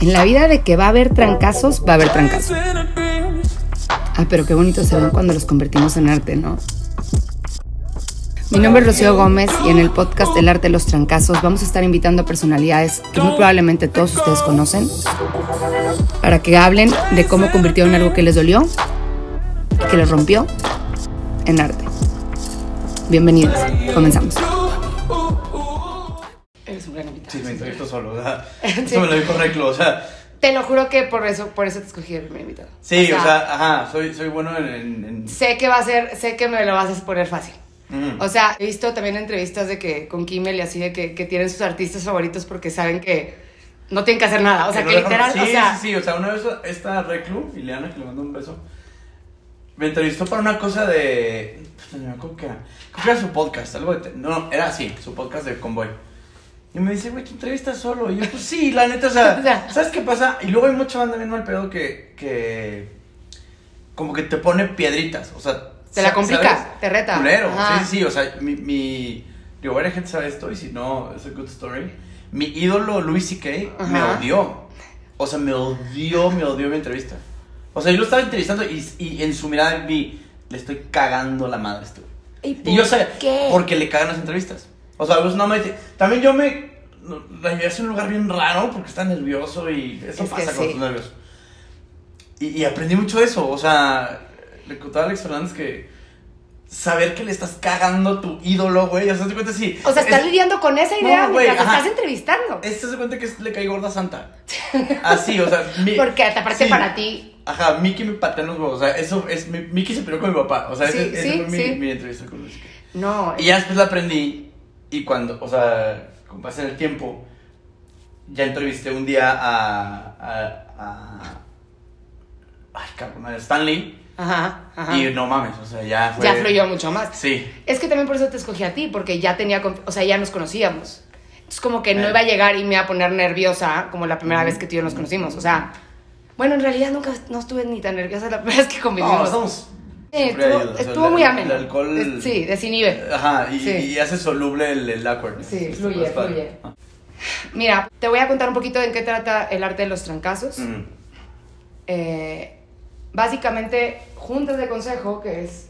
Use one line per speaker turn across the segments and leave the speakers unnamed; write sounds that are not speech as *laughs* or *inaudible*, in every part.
En la vida de que va a haber trancazos, va a haber trancazos. Ah, pero qué bonito se ven cuando los convertimos en arte, ¿no? Mi nombre es Rocío Gómez y en el podcast El arte de los trancazos vamos a estar invitando a personalidades que muy probablemente todos ustedes conocen para que hablen de cómo convirtieron algo que les dolió, que les rompió, en arte. Bienvenidos, comenzamos.
Solo, o sea, *laughs*
Sí.
eso me lo dijo Reclo, o sea,
Te lo juro que por eso, por eso te escogí de primer invitado.
sí, o sea, ajá, soy, soy bueno en... en- en-
sé que va a ser, sé que me lo vas a poner fácil.
Ujú.
O sea, he visto también entrevistas de que con Kimmel y así de que, que tienen sus artistas favoritos porque saben que no tienen que hacer nada. O sea, que
dejan-
literal,
sí,
o sea,
sí, sí, o sea, una vez esta Reclu, Ileana, que le mando un beso, me entrevistó para una cosa de... acuerdo qué era. Creo que era su podcast, algo de... No, no, era así, su podcast de Convoy. Y me dice, güey, te entrevistas solo. Y yo, pues sí, la neta, o *laughs* sea,
O sea.
¿sabes qué pasa? Y luego hay mucha banda bien mal pedo que, que como que te pone piedritas, o sea...
Te la complica, te reta.
Culero,
Ajá.
sí, sí, o sea, mi, mi... Digo, varias gente sabe esto y si no, es a good story. Mi ídolo, Louis C.K., me odió. O sea, me odió, me odió mi entrevista. O sea, yo lo estaba entrevistando y, y en su mirada vi, le estoy cagando la madre a este.
¿Y
Y yo sé,
qué?
porque le cagan las entrevistas. O sea, pues no me. También yo me. La llevé a un lugar bien raro porque está nervioso y eso
Es
pasa
sí.
con los nervios. Y, y aprendí mucho eso. O sea, le contaba a Alex Fernández que saber que le estás cagando a tu ídolo, güey. O sea, te cuenta sí.
O sea, estás
es-
lidiando con esa idea
No, güey,
mientras estás entrevistando.
Este se cuenta que es- le cae gorda Santa. *laughs* Así, o sea. mi-
Porque aparte
sí.
para ti,
Ajá, Mickey me patea en los huevos. O sea, eso es. mi- Mickey se peleó con mi papá. O sea,
Sí,
ese, ese
sí,
fue mi, mi entrevista con Luis.
no.
Y ya después la aprendí y cuando, o sea, con pasa el tiempo, ya entrevisté un día a, a, a ay, cabrón, a Stanley
Ajá, ajá.
y no mames, o sea, ya fue...
ya fluyó mucho más.
Sí,
Es que también por eso te escogí a ti, porque ya tenía, o sea, ya nos conocíamos. Entonces como que no iba a llegar y me iba a poner nerviosa como la primera vez que tú y yo nos conocimos. O sea, bueno, en realidad nunca no estuve ni tan nerviosa la *laughs* primera vez que
no,
convivimos.
estamos...
Sí, estuvo,
ayuda, o sea,
estuvo
el-
muy ameno.
El alcohol...
Es- Sí, desinhibe.
Ajá, y,
Sí.
y hace soluble el, el awkwardness.
Sí, fluye, fluye.
Ah.
Mira, te voy a contar un poquito de en qué trata el arte de los trancazos.
Mm.
Eh, básicamente, juntas de consejo, que es,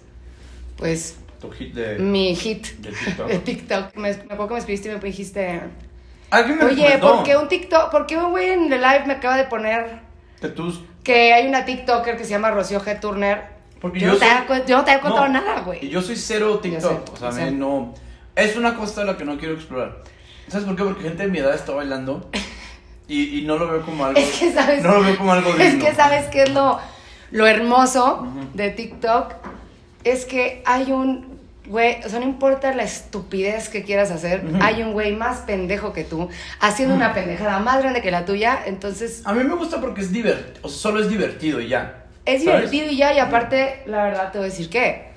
pues,
Tu hit de,
mi hit
de TikTok. *laughs*
de TikTok. Me, me acuerdo que me escribiste y me dijiste,
me
oye, ¿por qué un TikTok? ¿Por qué un güey en el live me acaba de poner
que tú-
que hay una TikToker que se llama Rocío G. Turner?
Porque
yo,
yo
no te
soy-
yo no te había contado
No,
nada,
Y
güey.
yo soy cero TikTok.
sé,
o sea,
sé.
no. Es una cosa la que no quiero explorar. ¿Sabes por qué? Porque gente de mi edad está bailando y, y no lo veo como algo.
Es que sabes.
No lo veo como algo *laughs*
Es que sabes qué es lo, lo hermoso de TikTok. Es que hay un güey, o sea, no importa la estupidez que quieras hacer, hay un güey más pendejo que tú, haciendo una pendejada más grande que la tuya, entonces
A mí me gusta porque es divertido. O sea, solo es divertido y ya.
Es
¿Sabes?
divertido y ya, y aparte, la verdad te voy a decir que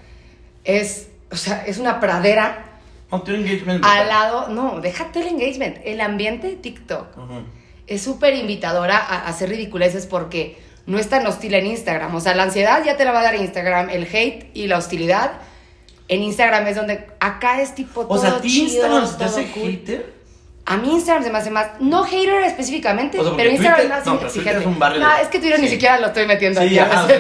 es, o sea, es una pradera
No tiene engagement.
al lado, no, déjate el engagement, el ambiente de TikTok es súper invitadora a, a hacer ridiculeces porque no es tan hostil en Instagram. O sea, la ansiedad ya te la va a dar Instagram, el hate y la hostilidad. En Instagram es donde acá es tipo
O
todo
sea, ¿a ti Instagram te hace
cool.
hater?
A mí Instagram se me hace más, no hater específicamente,
O sea,
pero Instagram
Twitter-
es más
no, pero. Twitter es un barrio
No,
de-
es que Twitter ni
sí.
siquiera lo estoy metiendo
Sí,
aquí.
ajá. *laughs*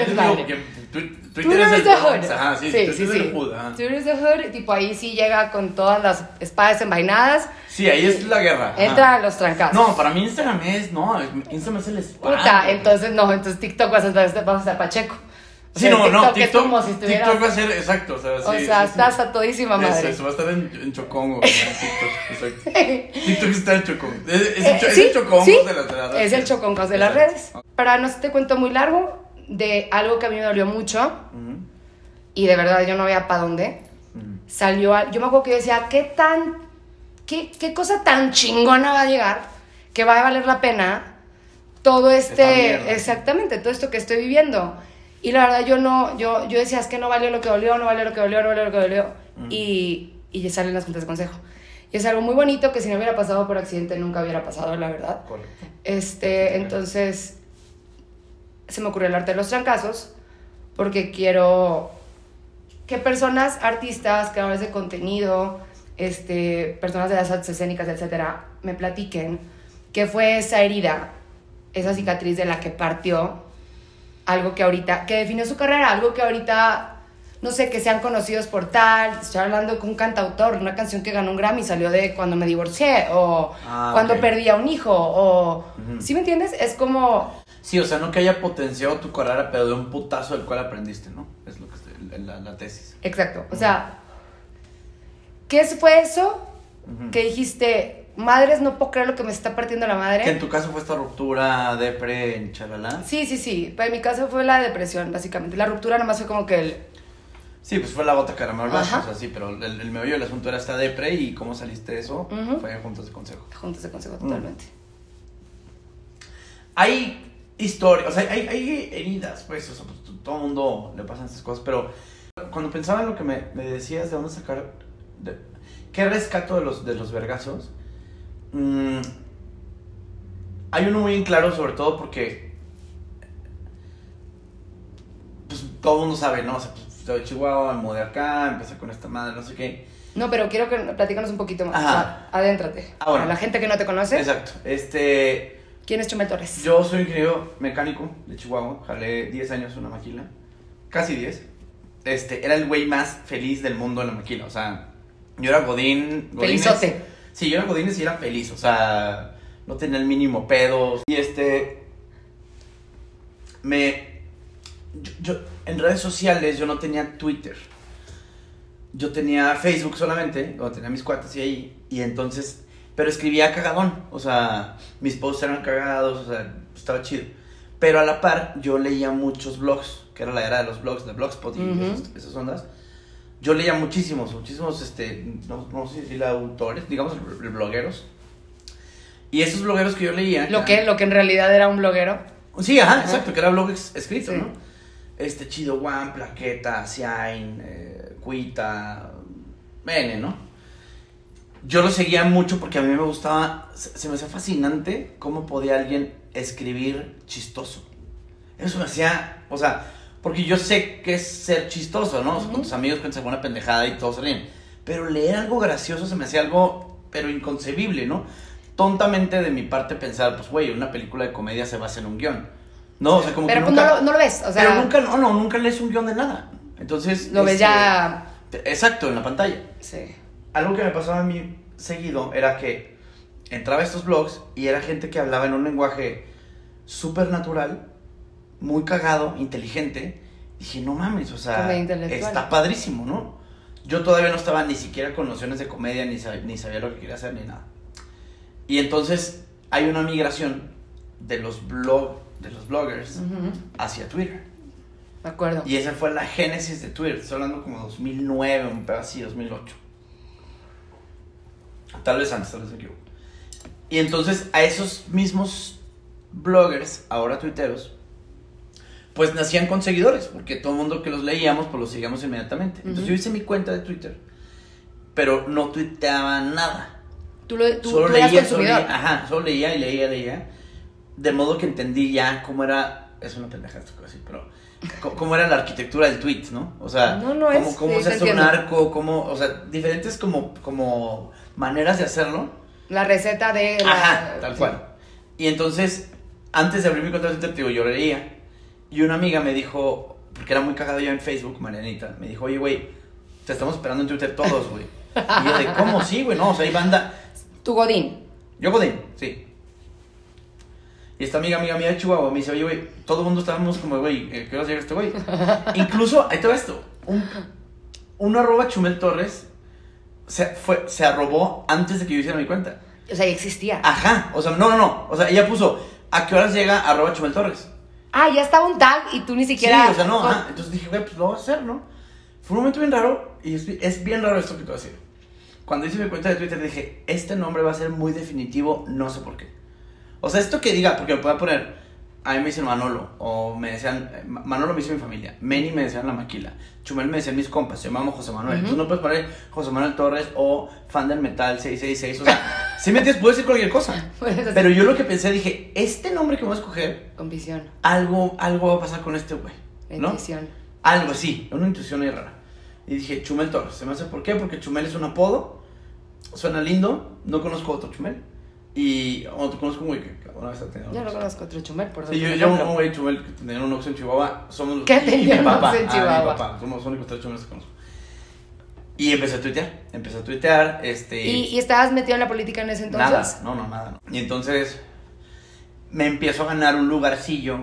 Twitter, es el
hood.
Ajá, sí,
sí,
Twitter
sí,
es el hood.
Twitter is the hood, tipo ahí sí llega con todas las espadas envainadas,
Sí, ahí es la guerra.
entra a los trancazos.
No, para mí Instagram es, no, Instagram es el spa.
Puta, entonces no, entonces TikTok vas a estar, vas a estar pacheco. O
Sí, no, no, TikTok,
como si estuvieras.
TikTok va a ser, exacto, o sea,
o
sí,
sea,
sí, sí.
estás a todísima madre.
Eso, va a estar en, en Chocongo, ¿no? TikTok, exacto. *laughs* TikTok está en Chocón. Es, es,
Eh,
es
sí,
el Chocongos
sí,
de las de las
Es el
redes.
choconcos de las redes. Para no te cuento muy largo de algo que a mí me dolió mucho
Ujú,
y de verdad yo no veía para dónde.
ujú.
Salió, a- yo me acuerdo que yo decía, ¿qué tan, qué, qué cosa tan chingona va a llegar que va a valer la pena todo este, exactamente, todo esto que estoy viviendo? Y la verdad yo no, yo, yo decía, es que no valió lo que dolió, no valió lo que dolió, no valió lo que dolió. Y, y ya salen las juntas de consejo. Y es algo muy bonito que si no hubiera pasado por accidente nunca hubiera pasado, la verdad.
Correcto.
Este, entonces, se me ocurrió el arte de los trancazos, porque quiero que personas, artistas, creadores de contenido, este, personas de las artes escénicas, etcétera, me platiquen ¿Qué fue esa herida, esa cicatriz de la que partió? Algo que ahorita, que definió su carrera, algo que ahorita, no sé, que sean conocidos por tal. Estoy hablando con un cantautor, una canción que ganó un Grammy, salió de cuando me divorcié, o
Ah,
cuando
ok.
perdí a un hijo, o. ¿Sí me entiendes? Es como.
Sí, o sea, no que haya potenciado tu carrera, pero de un putazo del cual aprendiste, ¿no? Es lo que estoy- la, la tesis.
Exacto. O sea, ¿qué fue eso que dijiste, madres, no puedo creer lo que me está partiendo la madre?
Que en tu caso fue esta ruptura, depre, en chalala.
Sí, sí, sí. Pero en mi caso fue la depresión, básicamente. La ruptura nomás fue como que el.
Sí, pues fue la gota que derramó el vaso, o sea, sí, pero el, el meollo del asunto era esta depre y cómo saliste de eso
Ujú.
fue juntos de consejo.
Juntos de consejo
Mm.
totalmente.
Hay historias, o sea, hay, hay heridas, pues, o sea, pues, todo el mundo le pasan estas cosas, pero cuando pensaba en lo que me, me decías de dónde sacar, de, qué rescato de los, de los vergazos, mm, hay uno muy en claro, sobre todo porque, pues, todo el mundo sabe, ¿no? O sea, pues, soy de Chihuahua, me mudé acá, empecé con esta madre, no sé qué.
No, pero quiero que platícanos un poquito más.
Ajá.
O sea, adéntrate.
Ah, bueno.
Para la gente que no te conoce,
Exacto, este...
¿quién es Chumel Torres?
Yo soy ingeniero mecánico de Chihuahua, jalé 10 años en una maquila, casi 10. Este, era el güey más feliz del mundo en la maquila, o sea, yo era Godín. Godínez.
Felizote.
Sí, yo era Godínez y era feliz, o sea, no tenía el mínimo pedo. Y este, me, yo, yo- en redes sociales yo no tenía Twitter. Yo tenía Facebook solamente, o tenía mis cuates y ahí, y entonces, pero escribía cagadón, o sea, mis posts eran cagados, o sea, estaba chido. Pero a la par, yo leía muchos blogs, que era la era de los blogs, de Blogspot y esas ondas. Yo leía muchísimos, muchísimos, este, no, no sé si autores, digamos, blogueros. Y esos blogueros que yo leía...
Lo que, lo que en realidad era un bloguero.
Sí, ajá,
Ajá.
exacto, que era blog escrito,
Sí.
¿no? Este Chido One, Plaqueta, Ciain, eh, Cuita, N, ¿no? Yo lo seguía mucho porque a mí me gustaba, se, se me hacía fascinante cómo podía alguien escribir chistoso. Eso me hacía, o sea, porque yo sé que es ser chistoso, ¿no? Con tus amigos cuentas alguna pendejada y todos ríen. Pero leer algo gracioso se me hacía algo, pero inconcebible, ¿no? Tontamente de mi parte pensar, pues, güey, una película de comedia se basa en un guion. No, o sea, como
Pero
que
pues
nunca...
no, lo, no lo ves. O sea,
pero nunca, no, no, nunca lees un guion de nada. Entonces...
lo ves
este,
ya.
Exacto, en la pantalla.
Sí.
Algo que me pasaba a mí seguido era que entraba a estos blogs y era gente que hablaba en un lenguaje súper natural, muy cagado, inteligente. Dije, no mames, o sea, está padrísimo, ¿no? Yo todavía no estaba ni siquiera con nociones de comedia, ni, sab- ni sabía lo que quería hacer, ni nada. Y entonces hay una migración de los, blog, de los bloggers
Ujú.
hacia Twitter.
Me acuerdo.
Y esa fue la génesis de Twitter. Estoy hablando como 2009, un pedo así, 2008. Tal vez antes, tal vez me equivoco. Y entonces a esos mismos bloggers, ahora tuiteros, pues nacían con seguidores, porque todo el mundo que los leíamos, pues los seguíamos inmediatamente. Entonces
Ujú.
yo hice mi cuenta de Twitter, pero no tuiteaba nada.
Tú, lo, tú,
solo
tú eras
leía, solo leía, ajá, solo leía y leía, leía. De modo que entendí ya cómo era, es una pendeja esto que voy a decir, pero cómo era la arquitectura del tweet, ¿no? O sea,
No, no
cómo,
es,
cómo
sí,
se hace un arco, cómo, o sea, diferentes como, como maneras de hacerlo.
La receta de. La,
Ajá, tal
sí.
cual. Y entonces, antes de abrir mi cuenta de Twitter, te digo, yo leía. Y una amiga me dijo, porque era muy cagado yo en Facebook, Marianita, me dijo, oye, güey, te estamos esperando en Twitter todos, güey. Y yo de, ¿cómo sí, güey? No, o sea, hay banda.
Tu Godín.
Yo Godín, sí. Y esta amiga, amiga mía de Chihuahua me dice, oye, güey, todo el mundo estábamos como, güey, eh, ¿qué hora llega este güey? *laughs* Incluso, ahí te va esto, un, un arroba Chumel Torres se, fue, se arrobó antes de que yo hiciera mi cuenta.
O sea, ya existía.
Ajá, o sea, no, no, no, o sea, ella puso, ¿a qué horas llega arroba Chumel Torres?
Ah, ya estaba un tag y tú ni siquiera.
Sí, o sea, no, ajá. Entonces dije, güey, pues lo voy a hacer, ¿no? Fue un momento bien raro y es, es bien raro esto que te voy a decir. Cuando hice mi cuenta de Twitter dije, este nombre va a ser muy definitivo, no sé por qué. O sea, esto que diga, porque me pueda poner, a mí me dicen Manolo, o me decían, eh, Ma- Manolo me dice mi familia, Meni me decían la maquila, Chumel me decían mis compas, yo me llamo José Manuel.
Ujú.
Tú no puedes poner José Manuel Torres o fan del metal 666, o sea, si me entiendes, puedo decir cualquier cosa. *laughs* Pero yo lo que pensé, dije, este nombre que voy a escoger,
Con visión.
algo, algo va a pasar con este güey, ¿no?
intuición.
Algo así, una intuición ahí rara. Y dije, Chumel Torres. Se me hace por qué, porque Chumel es un apodo, suena lindo, no conozco otro Chumel. Y, o te conozco un güey que una vez ha tenido.
Yo
Oxxo.
conozco otro chumel, por
Sí, yo, yo un güey chumel que tenía un Oxxo en Chihuahua. Somos los
¿Qué tenía un. Oxxo en
Ah,
Chihuahua?
mi papá. Somos los únicos tres chumeles que conozco. Y empecé a tuitear. Empecé a tuitear. Este.
¿Y, y estabas metido en la política en ese entonces?
Nada, no, no, nada. no. Y entonces me empiezo a ganar un lugarcillo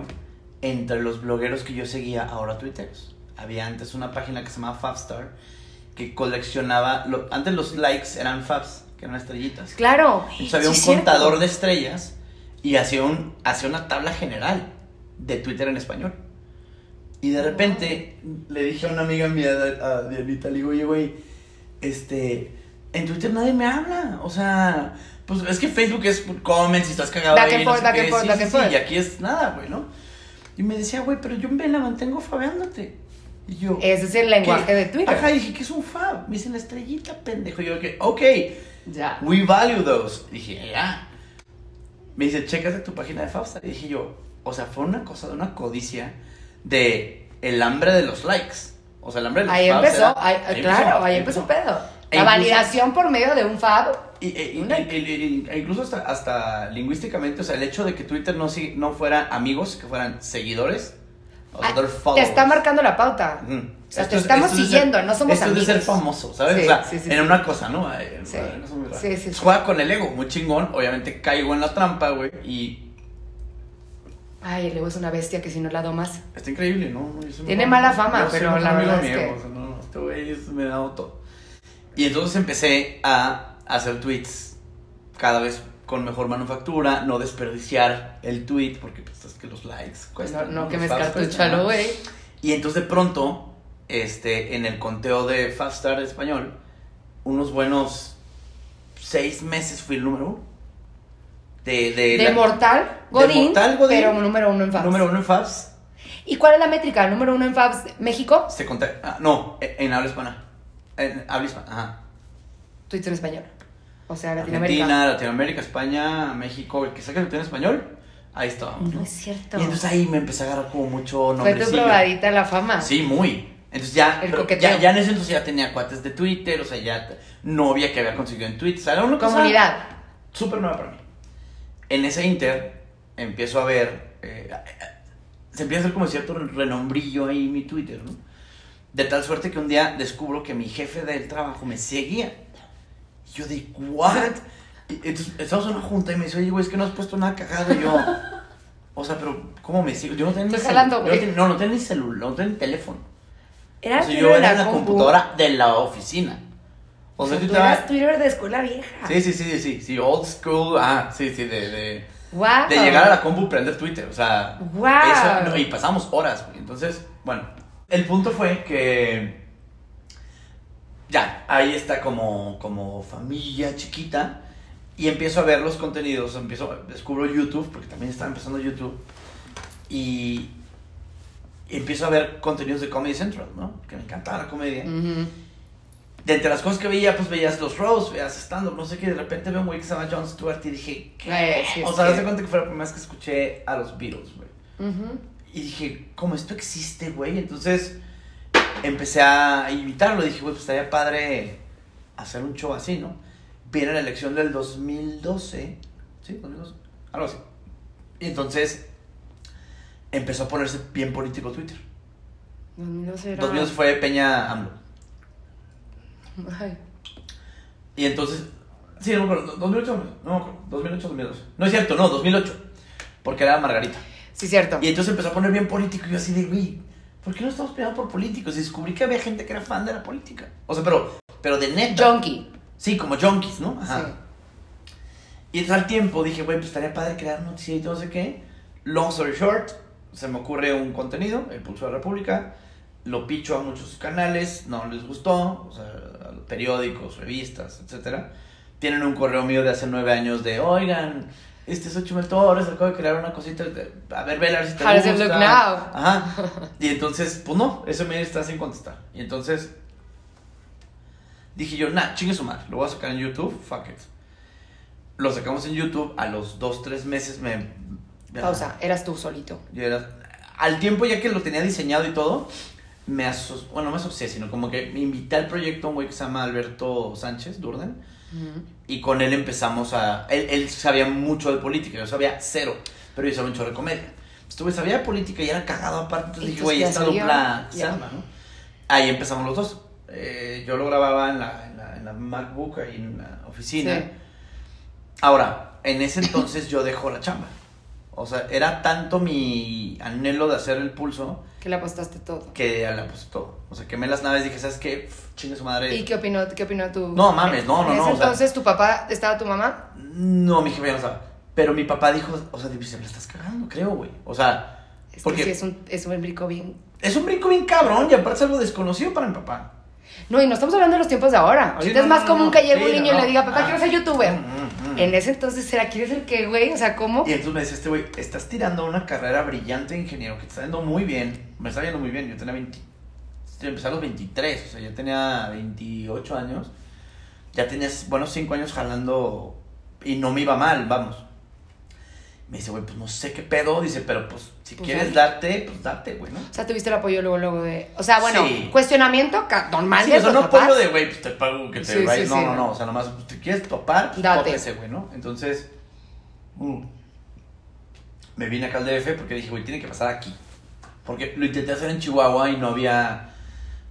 entre los blogueros que yo seguía, ahora tuiteros. Había antes una página que se llamaba Fabstar que coleccionaba, lo- antes los likes eran Fabs, que eran estrellitas.
Claro.
Entonces había
sí,
un
cierto.
contador de estrellas y hacía, un, hacía una tabla general de Twitter en español. Y de repente le dije a una amiga mía, a Dianita, le digo, oye, güey, este, en Twitter nadie me habla. O sea, pues es que Facebook es comments y estás cagado sí,
forth.
Y aquí es nada, güey, ¿no? Y me decía, güey, pero yo me la mantengo fabeándote. Y yo...
Ese es el lenguaje
¿qué?
de Twitter.
Ajá, y dije, ¿qué es un fab? Me dicen estrellita, pendejo. Y yo, que, ok.
Ya.
We value those. Dije, ya. Me dice, chécate tu página de Fabstar. Y dije yo, o sea, fue una cosa de una codicia de el hambre de los likes. O sea, el hambre de los
Ahí
fabs
empezó,
era-
ahí- claro, ahí empezó pedo.
E
La
incluso-
validación por medio de un fab.
Y, y- y- e incluso hasta, hasta lingüísticamente, o sea, el hecho de que Twitter no, no fuera amigos, que fueran seguidores. O sea,
Ah, te está marcando la pauta.
Ujú.
O sea,
Esto
te
es-
estamos
esto es
siguiendo,
ser-
no somos
esto es de ser
amigos.
famoso, ¿sabes?
Sí,
o sea,
sí, sí,
en una cosa, ¿no? Ay,
sí.
Pues Juega con el ego, muy chingón. Obviamente caigo en la trampa, güey. Y
Ay, el ego es una bestia que si no la domas.
está increíble, ¿no?
Tiene mala fama,
yo
pero la verdad es que-
ego, o sea, no, este güey me dado todo. Y entonces empecé a hacer tweets cada vez con mejor manufactura, no desperdiciar el tweet, porque pues es que los likes cuestan.
no que me escartuchalo, güey.
Y entonces de pronto, este, en el conteo de Fabstar de español, unos buenos seis meses fui el número uno. De, de,
De
la-
Mortal, Godín,
Mortal Godín.
pero número uno en Fabs.
número uno en Fabs.
¿Y cuál es la métrica? ¿Número uno en Fabs México?
Se conta- ah, no, en habla hispana. En habla hispana, ajá.
Tweets en español. O sea, Latinoamérica.
Argentina, Latinoamérica, España, México, el que saque que tiene español, ahí estábamos.
No es cierto.
Y entonces ahí me empecé a agarrar como mucho
Fue tu probadita la fama.
Sí, muy. Entonces ya,
El
ya, ya en ese entonces ya tenía cuates de Twitter, o sea, ya novia que había conseguido en Twitter, o sea, era una cosa
Comunidad.
súper nueva para mí. En ese inter empiezo a ver, eh, se empieza a hacer como cierto renombrillo ahí en mi Twitter, ¿no? De tal suerte que un día descubro que mi jefe del trabajo me seguía. Y yo de, ¿what? Y entonces estamos en una junta y me dice, oye, güey, es que no has puesto nada cagado. Y yo, o sea, pero, ¿cómo me sigo? Yo no tenía ni
Estoy
celu-
jalando,
yo no, no, tenía ni celular, no tenía ni teléfono.
Era
O sea, yo era la
compu.
computadora de la oficina. O sea,
tú eras Twitter de escuela vieja.
Sí, sí, sí, sí, sí, old school, ah, sí, sí, de, de,
Wow.
de llegar a la compu y prender Twitter, o sea, eso, no, y pasamos horas, güey. entonces, bueno, el punto fue que ya, ahí está como, como familia chiquita y empiezo a ver los contenidos, empiezo, descubro YouTube, porque también estaba empezando YouTube, y, empiezo a ver contenidos de Comedy Central, ¿no? Que me encantaba la comedia
Ujú.
De entre las cosas que veía, pues veías los roast, veías stand-up, no sé qué, de repente veo un güey que se llama Jon Stewart y dije, ¿qué?
Sí,
o sea, hace cuenta que fue la primera vez que escuché a los Beatles, güey. Y dije, ¿cómo esto existe, güey? Entonces empecé a invitarlo, dije, güey, pues estaría padre hacer un show así, ¿no? Viene la elección del 2012, ¿sí? 2012, algo así. Y entonces empezó a ponerse bien político Twitter.
2012 era...
2012 fue Peña AMLO.
Ay.
Y entonces, sí, no me acuerdo, 2008, no me acuerdo, 2008, 2012. No es cierto, no, 2008, porque era Margarita.
Sí, cierto.
Y entonces empezó a poner bien político y yo así de, güey, ¿por qué no estamos peleando por políticos? Y descubrí que había gente que era fan de la política. O sea, pero, pero de neta.
Junkie.
Sí, como junkies, ¿no? Ajá.
Sí.
Y entonces al tiempo dije, güey, pues estaría padre crear noticias y no sé qué. Long story short, se me ocurre un contenido, el Pulso de la República, lo picho a muchos canales, no les gustó, o sea, periódicos, revistas, etcétera. Tienen un correo mío de hace nueve años de, oigan, este es Ocho Torres, acabo de crear una cosita, de- a ver, vela, a ver si te
How does
gusta.
it look now?
Ajá. *laughs* Y entonces, pues no, eso me está sin contestar. Y entonces dije yo, nah, chingue su madre, lo voy a sacar en YouTube, fuck it. Lo sacamos en YouTube, a los dos, tres meses me...
Pausa, eras tú solito.
Yo era- al tiempo ya que lo tenía diseñado y todo, me asocié, bueno, no me asocié, sino como que me invité al proyecto a un güey que se llama Alberto Sánchez Durden, Y con él empezamos a... Él, él sabía mucho de política, yo sabía cero, pero yo sabía mucho de comedia. Estuve, sabía de política y era cagado aparte, entonces dije, güey, esta dupla se arma, ¿no? Ahí empezamos los dos. Eh, yo lo grababa en la, en la, en la MacBook, ahí en la oficina.
Sí.
Ahora, en ese entonces yo dejo la chamba. O sea, era tanto mi anhelo de hacer el pulso
Que le apostaste todo.
que le puse todo. O sea, quemé las naves y dije, ¿sabes qué? Pff, Chingue su madre.
¿Y qué opinó, qué opinó tu...?
No, mames, no, no, no,
ese
o sea-
entonces, ¿tu papá, estaba tu mamá?
No, mi jefe ya no estaba. Pero mi papá dijo, o sea, se me la estás cagando, creo, güey. O sea,
Es
Porque-
que sí, es un, es un brinco bien...
es un brinco bien cabrón y aparte es algo desconocido para mi papá.
No, y no estamos hablando de los tiempos de ahora. Ahorita
Sí,
es
no,
más
no,
común
no.
que llegue
Sí,
un niño y
no.
le diga, papá,
Ah.
quiero ser youtuber.
Mm.
En ese entonces, ¿será quieres ser qué, güey? O sea, ¿cómo?
Y entonces me decía este güey, estás tirando una carrera brillante de ingeniero que te está yendo muy bien. Me está yendo muy bien. Yo tenía 20. Yo empecé a los 23, o sea, yo tenía 28 años. Ya tenías buenos 5 años jalando y no me iba mal, vamos. Me dice, güey, pues no sé qué pedo. Dice, pero pues si
Pues,
quieres darte, pues date, güey, ¿no?
O sea, tuviste el apoyo luego, luego de... O sea, bueno,
Sí.
cuestionamiento normal
Sí,
de
o sea, no apoyo de, güey, pues te pago que te
Sí,
vayas.
sí,
no, no,
no.
O sea, nomás, pues, te quieres topar, pues
Date.
tópese, güey, ¿no? Entonces, mm, me vine acá al DF porque dije, güey, tiene que pasar aquí. Porque lo intenté hacer en Chihuahua y no había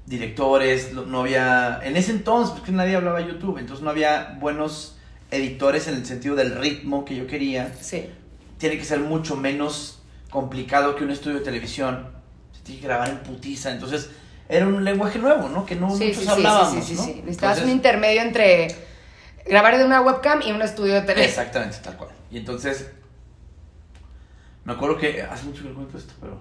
directores, no había... En ese entonces, porque nadie hablaba YouTube, entonces no había buenos editores en el sentido del ritmo que yo quería.
Sí.
Tiene que ser mucho menos complicado que un estudio de televisión. Se tiene que grabar en putiza, entonces... Era un lenguaje nuevo, ¿no? Que no
Sí,
muchos
sí,
hablábamos,
sí, sí, sí,
¿no?
sí. Necesitabas un intermedio entre grabar de una webcam y un estudio de tele.
Exactamente, tal cual. Y entonces, me acuerdo que, hace mucho que no cuento esto, pero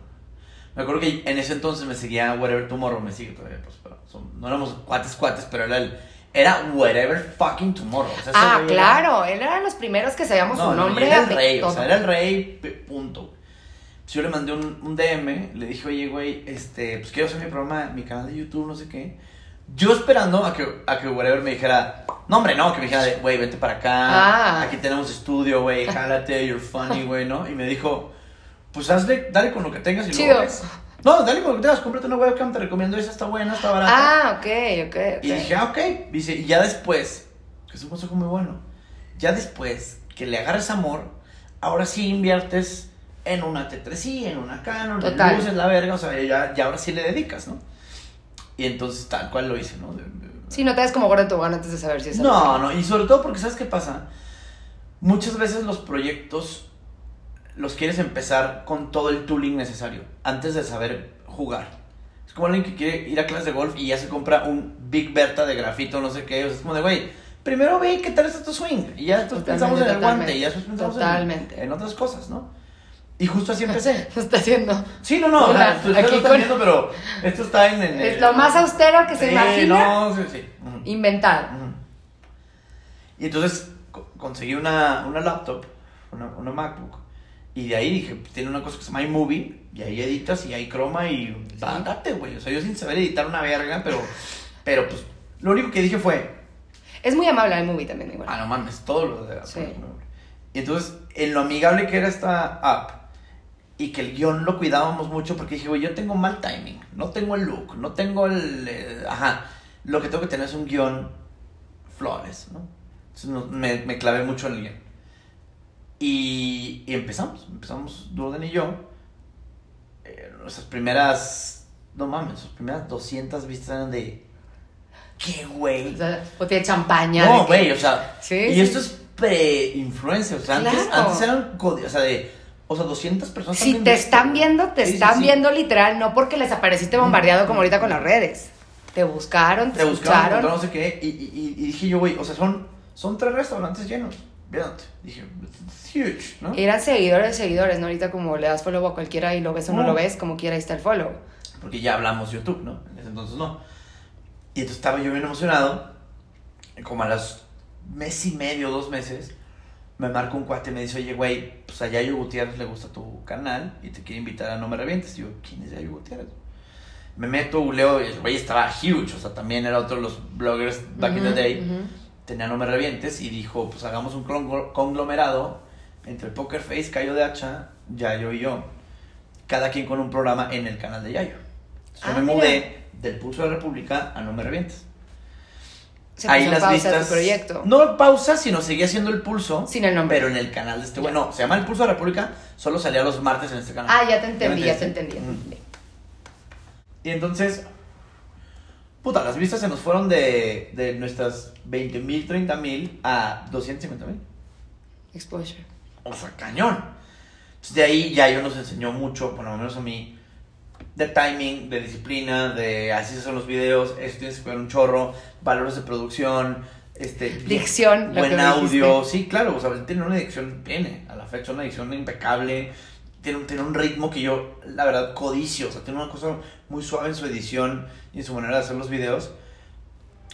me acuerdo que en ese entonces me seguía Whatever Tomorrow, me sigue todavía, pues, pero son- no éramos cuates cuates, pero era el, era Whatever Fucking Tomorrow. O sea, ese
Ah,
era-
claro, él era de los primeros que sabíamos
no,
su nombre.
era el rey, o
todo.
sea, era el rey, punto. Pues yo le mandé un, un DM, le dije, oye, güey, este, pues quiero hacer mi programa, mi canal de YouTube, no sé qué. Yo esperando a que, a que Whatever me dijera, no, hombre, no, que me dijera, güey, vente para acá,
Ah.
aquí tenemos estudio, güey, jálate, you're funny, güey, ¿no? Y me dijo, pues hazle, dale con lo que tengas y
Chido.
luego ves. No, dale que tengas, cómprate una webcam, te recomiendo esa, está buena, está barata.
Ah, ok, ok, ok.
Y dije, ah, ok. Dice, y ya después, que es un consejo muy bueno, ya después que le agarres amor, ahora sí inviertes en una T3i, en una Canon,
Total.
en luces, la verga, o sea, ya, ya ahora sí le dedicas, ¿no? Y entonces tal cual lo hice, ¿no? De- de-
Sí, no te das como gordo gana antes de saber si es
no, no, y sobre todo porque ¿sabes qué pasa? Muchas veces los proyectos los quieres empezar con todo el tooling necesario antes de saber jugar. Es como alguien que quiere ir a clases de golf y ya se compra un Big Berta de grafito, no sé qué. O sea, es como de, güey, primero ve qué tal está tu swing. Y ya después pensamos en el guante y ya después pensamos en-
Totalmente.
En, otras cosas, ¿no? Y justo así empecé. *laughs*
Lo está haciendo.
Sí, no, no, o sea,
Hola,
ustedes
aquí con-
viendo, pero esto está en... en
Es
el-
lo más austero que se
Sí,
imagina.
No, sí, sí.
Inventado.
Ujú. Y entonces co- conseguí una, una laptop, una, una MacBook. Y de ahí dije, pues, tiene una cosa que se llama iMovie. Y ahí editas y ahí croma y date, güey. O sea, yo sin saber editar una verga, pero, pero pues lo único que dije fue,
Es muy amable el movie también, igual.
ah, no mames, todo lo de
Sí.
Y entonces, en lo amigable que era esta app y que el guion lo cuidábamos mucho porque dije, güey, yo tengo mal timing, no tengo el look, no tengo el... eh, ajá, lo que tengo que tener es un guion flores, ¿no? Entonces no- me, me clavé mucho en el guion. Y, y empezamos, empezamos Durden y yo. Eh, nuestras primeras, no mames, nuestras primeras 200 vistas eran de... ¿Qué, güey?
O sea, botella de champaña.
No,
de que-
güey, o sea,
Sí,
y
sí.
esto es pre-influencer, o sea, antes,
Claro.
antes eran, codi- o sea, de, o sea, 200 personas.
Si te están viendo, te
Sí, sí,
están
sí.
viendo literal, no porque les apareciste bombardeado como ahorita con las redes. Te buscaron, te,
Te buscaron, no sé qué, y, y, y- y dije yo, güey, o sea, son, son tres restaurantes llenos, fíjate, dije, it's huge, ¿no?
Eran seguidores, seguidores, ¿no? Ahorita como le das follow a cualquiera y lo ves o no
No.
lo ves, como quiera ahí está el follow.
Porque ya hablamos YouTube, ¿no? En ese entonces no. Y entonces estaba yo bien emocionado, y como a las mes y medio, dos meses, me marca un cuate y me dice, oye, güey, pues a Yayo Gutiérrez le gusta tu canal y te quiere invitar a No Me Revientes. Y yo, ¿quién es Yayo Gutiérrez? Me meto, Leo, y el güey estaba huge, o sea, también era otro de los bloggers back in the day.
ujú.
Tenía No Me Revientes y dijo, pues hagamos un conglo- conglomerado entre Poker Face, Cayo de Hacha, Yayo y yo. Cada quien con un programa en el canal de Yayo. Yo
Ah,
me
mira.
mudé del Pulso de la República a No Me Revientes.
Se en pausa tu proyecto.
No pausa, sino seguía haciendo el pulso.
Sin el nombre.
Pero en el canal de este güey. No, se llama El Pulso de la República, solo salía los martes en este canal.
Ah, ya te entendí, ya te entendí. ya te
Ujú.
entendí.
Y entonces, puta, las vistas se nos fueron de, de nuestras 20 mil, 30 mil a 250 mil.
Exposure.
O sea, cañón. Entonces de ahí ya yo nos enseñó mucho, por lo menos a mí, de timing, de disciplina, de así se son los videos, eso tienes que cuidar un chorro, valores de producción, este...
Dicción,
Buen audio, sí, claro, o sea, tiene una dicción, tiene, a la fecha una dicción impecable, tiene, un- tiene un ritmo que yo, la verdad, codicio, o sea, tiene una cosa muy suave en su edición y en su manera de hacer los videos.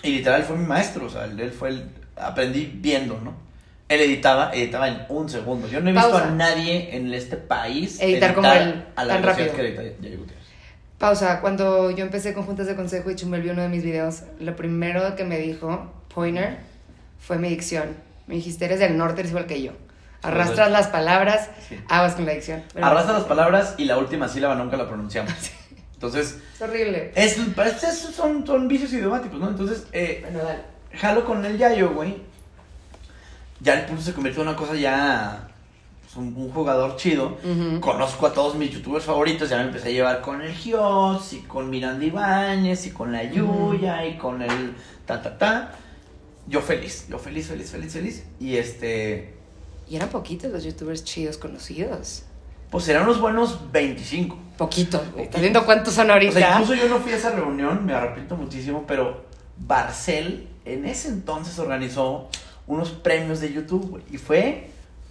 Y literal fue mi maestro, o sea, él él fue el... Aprendí viendo, ¿no? Él editaba, editaba en un segundo. Yo no he visto
Pausa.
a nadie en este país
Editar como él,
a la
tan rápido.
que edita Yayo Gutiérrez.
Pausa. Cuando yo empecé con juntas de consejo y Chumel vio uno de mis videos, lo primero que me dijo, Pointer, fue mi dicción. Me dijiste, eres del norte, eres igual que yo. Arrastras las palabras,
Sí.
aguas con la dicción. Pero
Arrastra las palabras y la última sílaba nunca la pronunciamos. Entonces,
Es horrible.
es, es- es- son, son vicios idiomáticos, ¿no? Entonces, eh,
Bueno, dale.
jalo con el Yayo, güey. Ya el pulso se convirtió en una cosa ya. pues, un, un jugador chido. Conozco a todos mis youtubers favoritos. Ya me empecé a llevar con el Gios, y con Miranda Ibáñez, y con la Yuya, y con el ta ta ta. Yo feliz, yo feliz, feliz, feliz, feliz. Y este.
Y eran poquitos los youtubers chidos conocidos.
Pues eran unos buenos 25.
Poquitos, güey. ¿Estás viendo cuántos son ahorita?
O sea, incluso yo no fui a esa reunión, me arrepiento muchísimo, pero Barcel en ese entonces organizó unos premios de YouTube, güey, y fue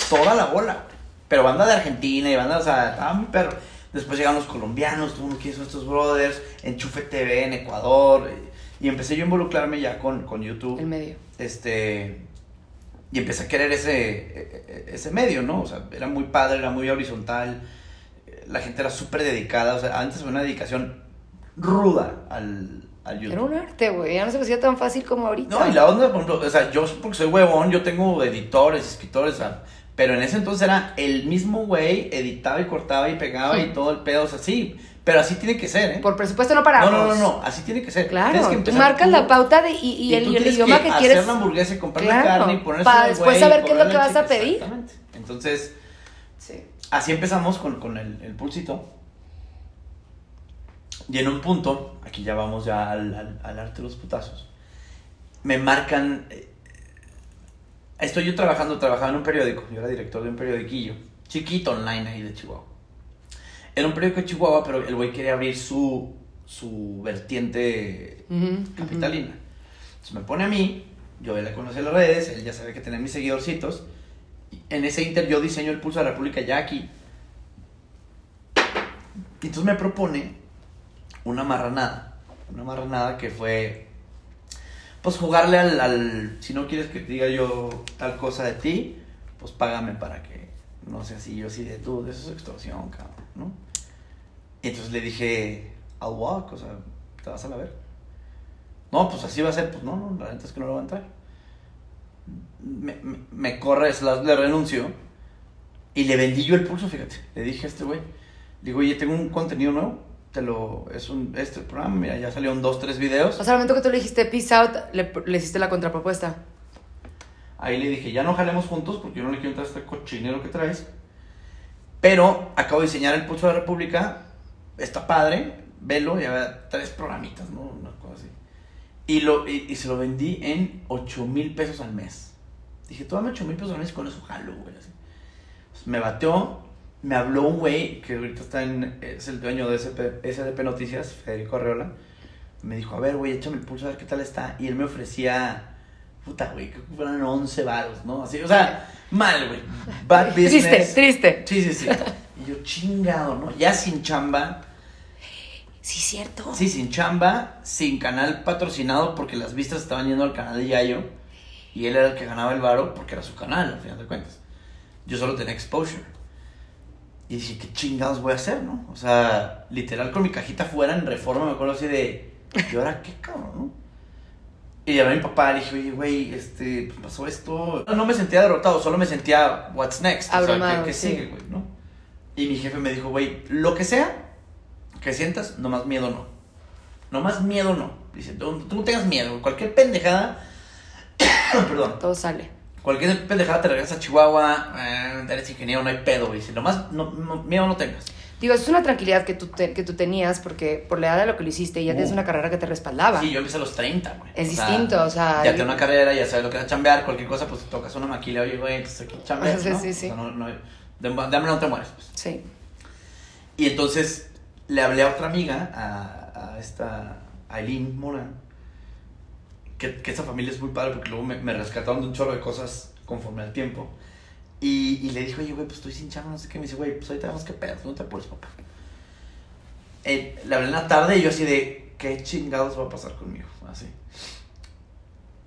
toda la bola, güey. Pero banda de Argentina y banda, o sea, estaba muy perro. Después llegaron los colombianos, tuvo uno que hizo estos brothers, Enchufe TV en Ecuador, y, y empecé yo a involucrarme ya con, con YouTube
El medio.
este y empecé a querer ese ese medio no o sea era muy padre era muy horizontal la gente era súper dedicada o sea antes fue una dedicación ruda al, al YouTube
Era un arte, güey. Ya no se me hacía tan fácil como ahorita.
no y la onda por ejemplo o sea yo porque soy huevón yo tengo editores escritores o sea, pero en ese entonces era el mismo güey editaba y cortaba y pegaba y todo el pedo o sea sí pero así tiene que ser ¿eh?
Por presupuesto no
no,
paramos.
no, no, no, así tiene que ser.
Claro,
que
tú marcas
tú.
la pauta de, y, y el, y idioma que, quieres.
hacer la hamburguesa y comprar la carne y ponerse
para después saber qué es lo que vas a pedir.
Exactamente. Entonces,
Sí.
así empezamos con, con el, el pulsito. Y en un punto, aquí ya vamos ya al, al, al arte de los putazos, me marcan... eh, Estoy yo trabajando, trabajaba en un periódico, yo era director de un periodiquillo, chiquito online ahí de Chihuahua. Era un periódico de Chihuahua, pero el güey quería abrir su, su vertiente
Ujú,
capitalina. Entonces me pone a mí, yo ya le conocí las redes, él ya sabe que tenía mis seguidorcitos. y En ese inter yo diseño el pulso de la República ya aquí. Y entonces me propone una marranada. Una marranada que fue, pues jugarle al, al, si no quieres que te diga yo tal cosa de ti, pues págame para que, no sé, así yo así de tú, eso es extorsión, cabrón, ¿no? Y entonces le dije, I'll walk, o sea, te vas a la ver. No, pues así va a ser, pues no, no, la neta es que no lo va a entrar. Me, me, me le renuncio y le vendí yo el pulso, fíjate. Le dije a este güey, digo, oye, tengo un contenido nuevo, te lo, es un, este programa, mira, ya salieron dos, tres videos.
O sea, al momento que tú le dijiste peace out, le, le hiciste la contrapropuesta.
Ahí le dije, ya no jalemos juntos porque yo no le quiero entrar a este cochinero que traes. Pero acabo de diseñar el pulso de la República, está padre, velo, ya tres programitas, ¿no? Una cosa así. Y, lo, y, se lo vendí en 8 mil pesos al mes. Dije, tú dame 8 mil pesos al mes y con eso jalo, güey. Pues me bateó, me habló un güey que ahorita está en, es el dueño de SP, SDP Noticias, Federico Arreola. Me dijo, a ver, güey, échame el pulso a ver qué tal está. Y él me ofrecía, puta, güey, que fueran 11 varos, ¿no? Así, o sea, mal, güey. Bad business.
Triste, triste.
Sí, sí, sí. Y yo, chingado, ¿no? Ya sin chamba.
Sí, cierto.
Sí, sin chamba, sin canal patrocinado porque las vistas estaban yendo al canal de Yayo y él era el que ganaba el varo porque era su canal, al final de cuentas. Yo solo tenía exposure. Y dije, ¿qué chingados voy a hacer, no? O sea, literal con mi cajita fuera en reforma, me acuerdo así de, ¿y ahora qué cabrón, no? Y llamé a mi papá, le dije, oye, güey, este, pasó esto. No me sentía derrotado, solo me sentía, what's next? O sea, ¿qué, qué
sí.
sigue, güey, no? Y mi jefe me dijo, güey, lo que sea que sientas, no más miedo no. No más miedo no. Dice, tú, no tengas miedo, cualquier pendejada, *coughs* Perdón.
Todo sale.
Cualquier pendejada te regresas a Chihuahua, eh, eres ingeniero, no hay pedo, güey. Si nomás no, no, miedo no tengas.
Digo, es una tranquilidad que tú, te- que tú tenías porque por la edad de lo que lo hiciste ya tienes
Uh.
una carrera que te respaldaba.
Sí, yo empecé a los 30, güey.
Es
O sea,
distinto, o sea,
Ya
yo-
tengo una carrera, ya sabes lo que es chambear, cualquier cosa, pues tocas una maquila, oye, güey, pues aquí chambeas, *laughs*
Sí,
¿no?
sí, sí.
O sea, no, no, hambre no te mueres, pues.
Sí.
Y entonces le hablé a otra amiga, a, a esta Aileen Moran, que, que esa familia es muy padre porque luego me, me rescataron de un chorro de cosas conforme al tiempo. Y, y le dijo, oye, güey, pues estoy sin chamba, no sé qué. Me dice, güey, pues ahorita vemos qué pedo, no te apures, papá. Eh, le hablé en la tarde y yo así de, ¿qué chingados va a pasar conmigo? Así.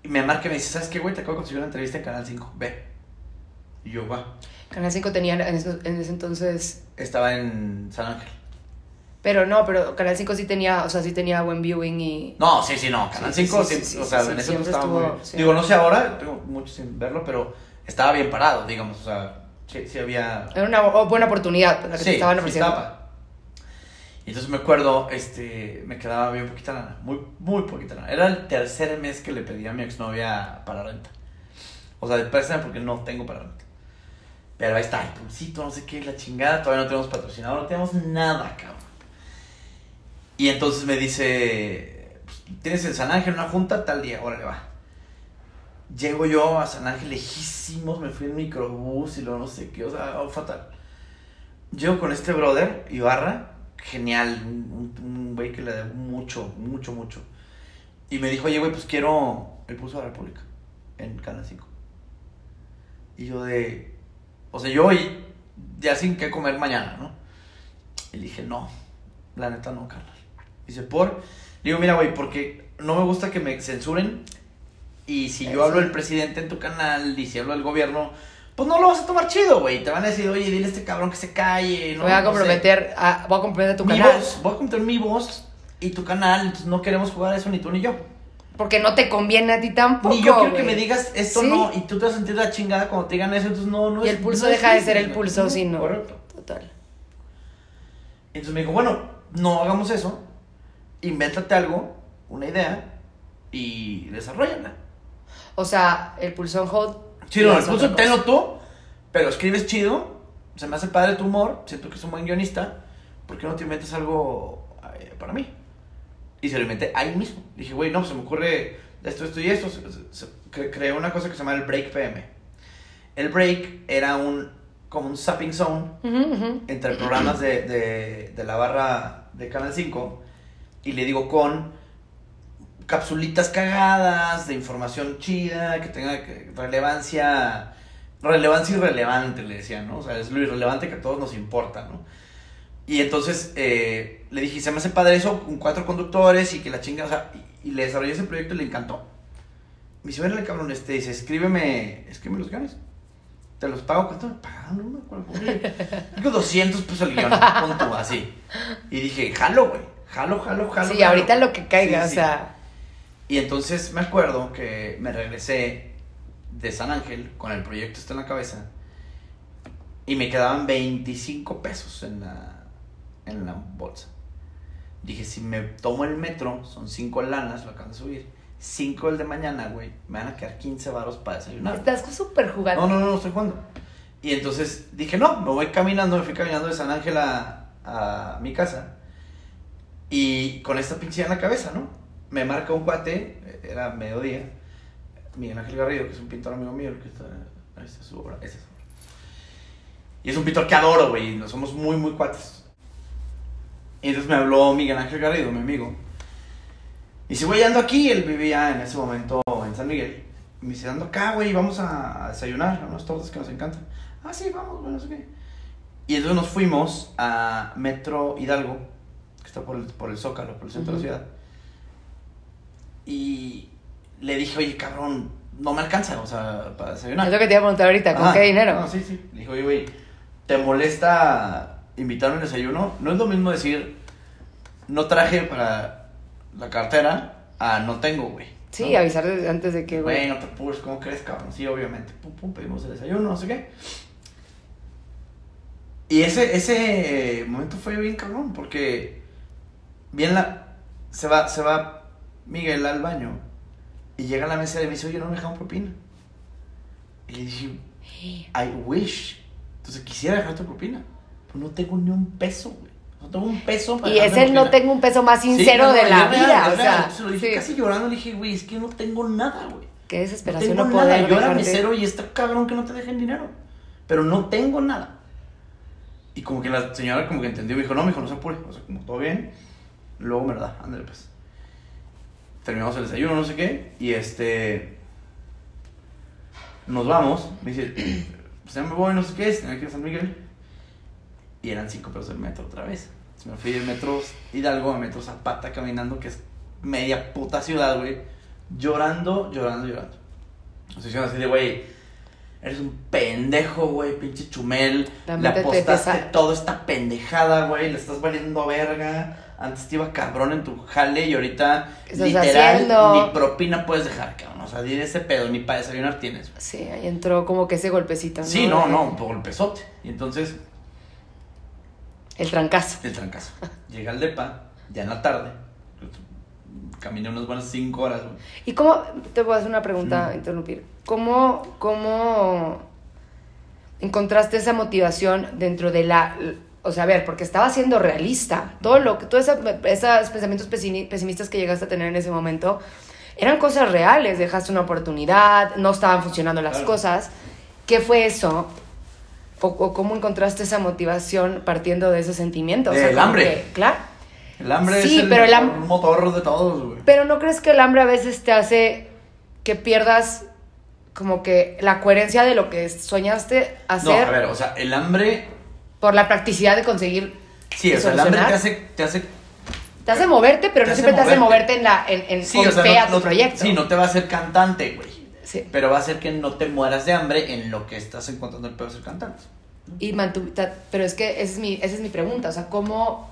Y me marca y me dice, ¿sabes qué, güey? Te acabo de conseguir una entrevista en Canal 5, ve. Y yo, va.
Canal 5 tenía en ese, en ese entonces...
Estaba en San Ángel.
Pero no, pero Canal 5 sí tenía, o sea, sí tenía buen viewing y...
No, sí, sí, no. Canal
Sí,
5,
sí, sí,
o sea, en ese entonces estaba muy... Digo, no sé ahora, tengo mucho sin verlo, pero estaba bien parado, digamos, o sea, sí, sí había...
Era una buena oportunidad la que
sí,
te estaban ofreciendo.
estaba. Y entonces me acuerdo, este, me quedaba bien poquita lana, muy, muy poquita lana. Era el tercer mes que le pedí a mi exnovia para renta. O sea, de porque no tengo para renta. Pero ahí está, el pulsito, no sé qué, la chingada, todavía no tenemos patrocinador, no tenemos nada, cabrón. Y entonces me dice, pues, tienes en San Ángel una junta tal día, órale, va. Llego yo a San Ángel lejísimos, me fui en microbús y luego no sé qué, o sea, oh, fatal. Llego con este brother, Ibarra, genial, un, güey que le debo mucho, mucho, mucho. Y me dijo, oye, güey, pues quiero el pulso de la República en Canal 5. Y yo de, o sea, yo y- ya sin qué comer mañana, ¿no? Y dije, no, la neta no, carnal. Dice, por. Digo, mira, güey, porque no me gusta que me censuren. Y si yo hablo del presidente en tu canal y si hablo del gobierno, pues no lo vas a tomar chido, güey. Te van a decir, oye, dile a este cabrón que se calle. ¿no?
voy a
No sé.
comprometer, a, voy a comprometer tu
mi
canal.
voz, voy a comprometer mi voz y tu canal. Entonces no queremos jugar eso ni tú ni yo.
Porque no te conviene a ti tampoco.
ni yo quiero que me digas esto
Sí.
no. Y tú te vas a sentir la chingada cuando te digan eso. Entonces no, no
Y
es-
el pulso
no
deja de ser el pulso, sí, no.
Correcto.
Total.
Entonces me dijo, bueno, no hagamos eso, invéntate algo, una idea, y desarrollala.
O sea, el pulso on hold.
Sí, no, el pulso
cosa.
tenlo tú, pero escribes chido, se me hace padre tu humor, siento que es un buen guionista, ¿por qué no te inventas algo eh, para mí? Y se lo inventé ahí mismo. Dije, güey, no, pues se me ocurre esto, esto y esto. Se- se- se- cre- creé una cosa que se llama el Break PM. El Break era un, como un zapping zone entre programas de, de, de la barra de Canal 5 y le digo con capsulitas cagadas de información chida que tenga relevancia relevancia irrelevante le decían no o sea es lo irrelevante que a todos nos importa no y entonces eh, le dije se me hace padre eso con cuatro conductores y que la chinga o sea y, y le desarrollé ese proyecto y le encantó me dice "Órale, cabrón este dice escríbeme escríbeme los guiones te los pago cuánto me pagaron no me acuerdo Digo 200 pesos el guion, pon tú, así. Y dije, jalo, güey. Jalo, jalo, jalo.
Sí,
jalo.
ahorita lo que caiga,
Sí,
o
sí.
sea.
Y entonces me acuerdo que me regresé de San Ángel con el proyecto este en la cabeza. Y me quedaban 25 pesos en la, en la bolsa. Dije, si me tomo el metro, son 5 lanas, lo acaban de subir. 5 el de mañana, güey. Me van a quedar 15 varos para desayunar.
Estás súper jugando.
No, no, no, no estoy jugando. Y entonces dije, no, me voy caminando, me fui caminando de San Ángel a, a mi casa. Y con esta pinche en la cabeza, ¿no? Me marca un cuate, eh, era mediodía, Miguel Ángel Garrido, que es un pintor amigo mío, que está, ahí está su obra, esa es su obra. Y es un pintor que adoro, güey, nos somos muy, muy cuates. Y entonces me habló Miguel Ángel Garrido, mi amigo. Y dice, güey, ando aquí, él vivía en ese momento en San Miguel. Y me dice, ando acá, güey, vamos a, desayunar, a unas tortas que nos encantan. Ah, sí, vamos, güey, no sé qué. Y entonces nos fuimos a Metro Hidalgo, que está por el, por el Zócalo, por el centro de la ciudad. Y le dije, oye, cabrón, no me alcanza, o sea, para desayunar.
Es lo que te iba a preguntar ahorita, ¿con qué dinero?
No, sí, sí. Le dije, oye, güey, ¿te molesta invitarme a un desayuno? No es lo mismo decir, no traje para la cartera, a no tengo, güey.
Sí,
¿no?
avisar antes de que,
Güey,
güey.
no te apures, ¿cómo crees, cabrón? Sí, obviamente. Pum, pum, pedimos el desayuno, no sé qué. Y ese, ese momento fue bien cabrón, porque bien la... Se va, se va Miguel al baño Y llega a la mesa y me dice, oye, no me dejaron propina. Y le dije, *gasps* I wish. Entonces quisiera dejar tu propina. Pero no tengo ni un peso, güey. No tengo un peso para
Y es el no
propina".
tengo un peso más
Sí,
sincero
no,
de
no,
la
real,
vida. o sea,
Entonces lo dije
sí.
casi llorando. Le dije, güey, es que no tengo nada, güey.
Qué
No
desesperación
tengo
no,
nada. Yo era mesero y está cabrón que no te dejen dinero. Pero no tengo nada. Y como que la señora como que entendió y dijo, no, mijo, no se apure. O sea, como todo bien. Luego me lo da, ándale pues. Terminamos el desayuno, no sé qué. Y este... Nos vamos. Me dice, pues *clears throat* ya me voy, no sé qué. Tenía que ir a San Miguel. Y eran cinco pesos del metro otra vez. Entonces me fui de metro Hidalgo a metro Zapata caminando, que es media puta ciudad, güey. Llorando, llorando, llorando. O sea, así de, güey, eres un pendejo, güey, pinche chumel.
La
Le apostaste toda esta pendejada, güey. Le estás valiendo verga. Antes te iba cabrón en tu jale y ahorita,
¿Qué estás
literal,
haciendo?
ni propina puedes dejar, cabrón. O sea, di ese pedo, ni para desayunar tienes.
Sí, ahí entró como que ese golpecito. ¿no?
Sí, no, no, por el pesote. Y entonces,
El trancazo.
el trancazo. Llega al depa, ya en la tarde. Caminé unas buenas cinco horas, güey.
¿Y cómo, te voy a hacer una pregunta,
Mm.
interrumpir, ¿cómo, cómo encontraste esa motivación dentro de la, o sea, a ver, porque estaba siendo realista, todo lo que, todos esos pensamientos pesimistas que llegaste a tener en ese momento, eran cosas reales, dejaste una oportunidad, no estaban funcionando las
Claro.
cosas, ¿qué fue eso? O, o cómo encontraste esa motivación partiendo de ese sentimiento? O sea, como
hambre.
que, claro.
El hambre
Sí,
es el,
pero el ham-
motor de todos, güey.
Pero ¿no crees que el hambre a veces te hace que pierdas como que la coherencia de lo que soñaste
No,
hacer
a ver, o sea, el hambre.
Por la practicidad de conseguir
Sí, o sea, el hambre te hace. Te hace
te hace moverte, pero no siempre te hace
moverte.
en la en, en
sí,
con
o sea,
fe
no,
a tu
no-
proyecto.
Sí, no te va a hacer cantante, güey.
Sí.
Pero va a hacer que no te mueras de hambre en lo que estás encontrando el pedo de ser cantante.
Y mantu- ta- pero es que esa es mi esa es mi pregunta, o sea, cómo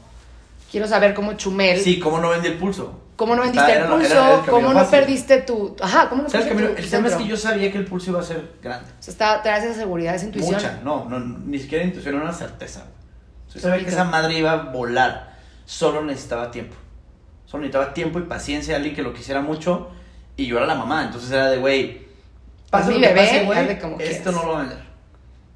quiero saber cómo Chumel,
Sí, ¿cómo no vendí el pulso?
cómo no vendiste
era-
el
era-
pulso,
era el camino
cómo no
fácil.
perdiste tu, ajá, cómo no perdiste tu
el tema es que yo sabía que el pulso iba a ser grande.
O sea, está, das esa seguridad, esa intuición.
Mucha, no, no, ni siquiera intuición, era una certeza. güey. Yo sabía que esa madre iba a volar, solo necesitaba tiempo. Solo necesitaba tiempo y paciencia, alguien que lo quisiera mucho, y yo era la mamá, entonces era de, güey,
Pasa mi
lo que
bebé,
pase, güey, esto
quieras.
no lo voy a vender.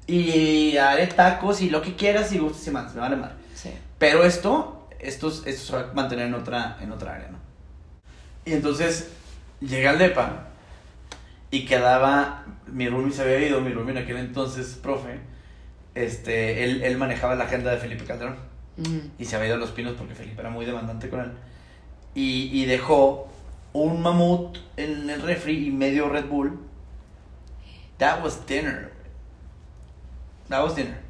Y haré tacos y lo que quieras y gustes y mandes, me vale mal.
Sí.
Pero esto, esto, esto se va a mantener en otra, en otra área, ¿no? Y entonces llegué al DEPA y quedaba, mi roomie se había ido, mi roomie en aquel entonces, profe, este, él, él manejaba la agenda de Felipe Calderón y se había ido a Los Pinos porque Felipe era muy demandante con él. Y, y dejó un mamut en el refri y medio Red Bull. That was dinner. That was dinner.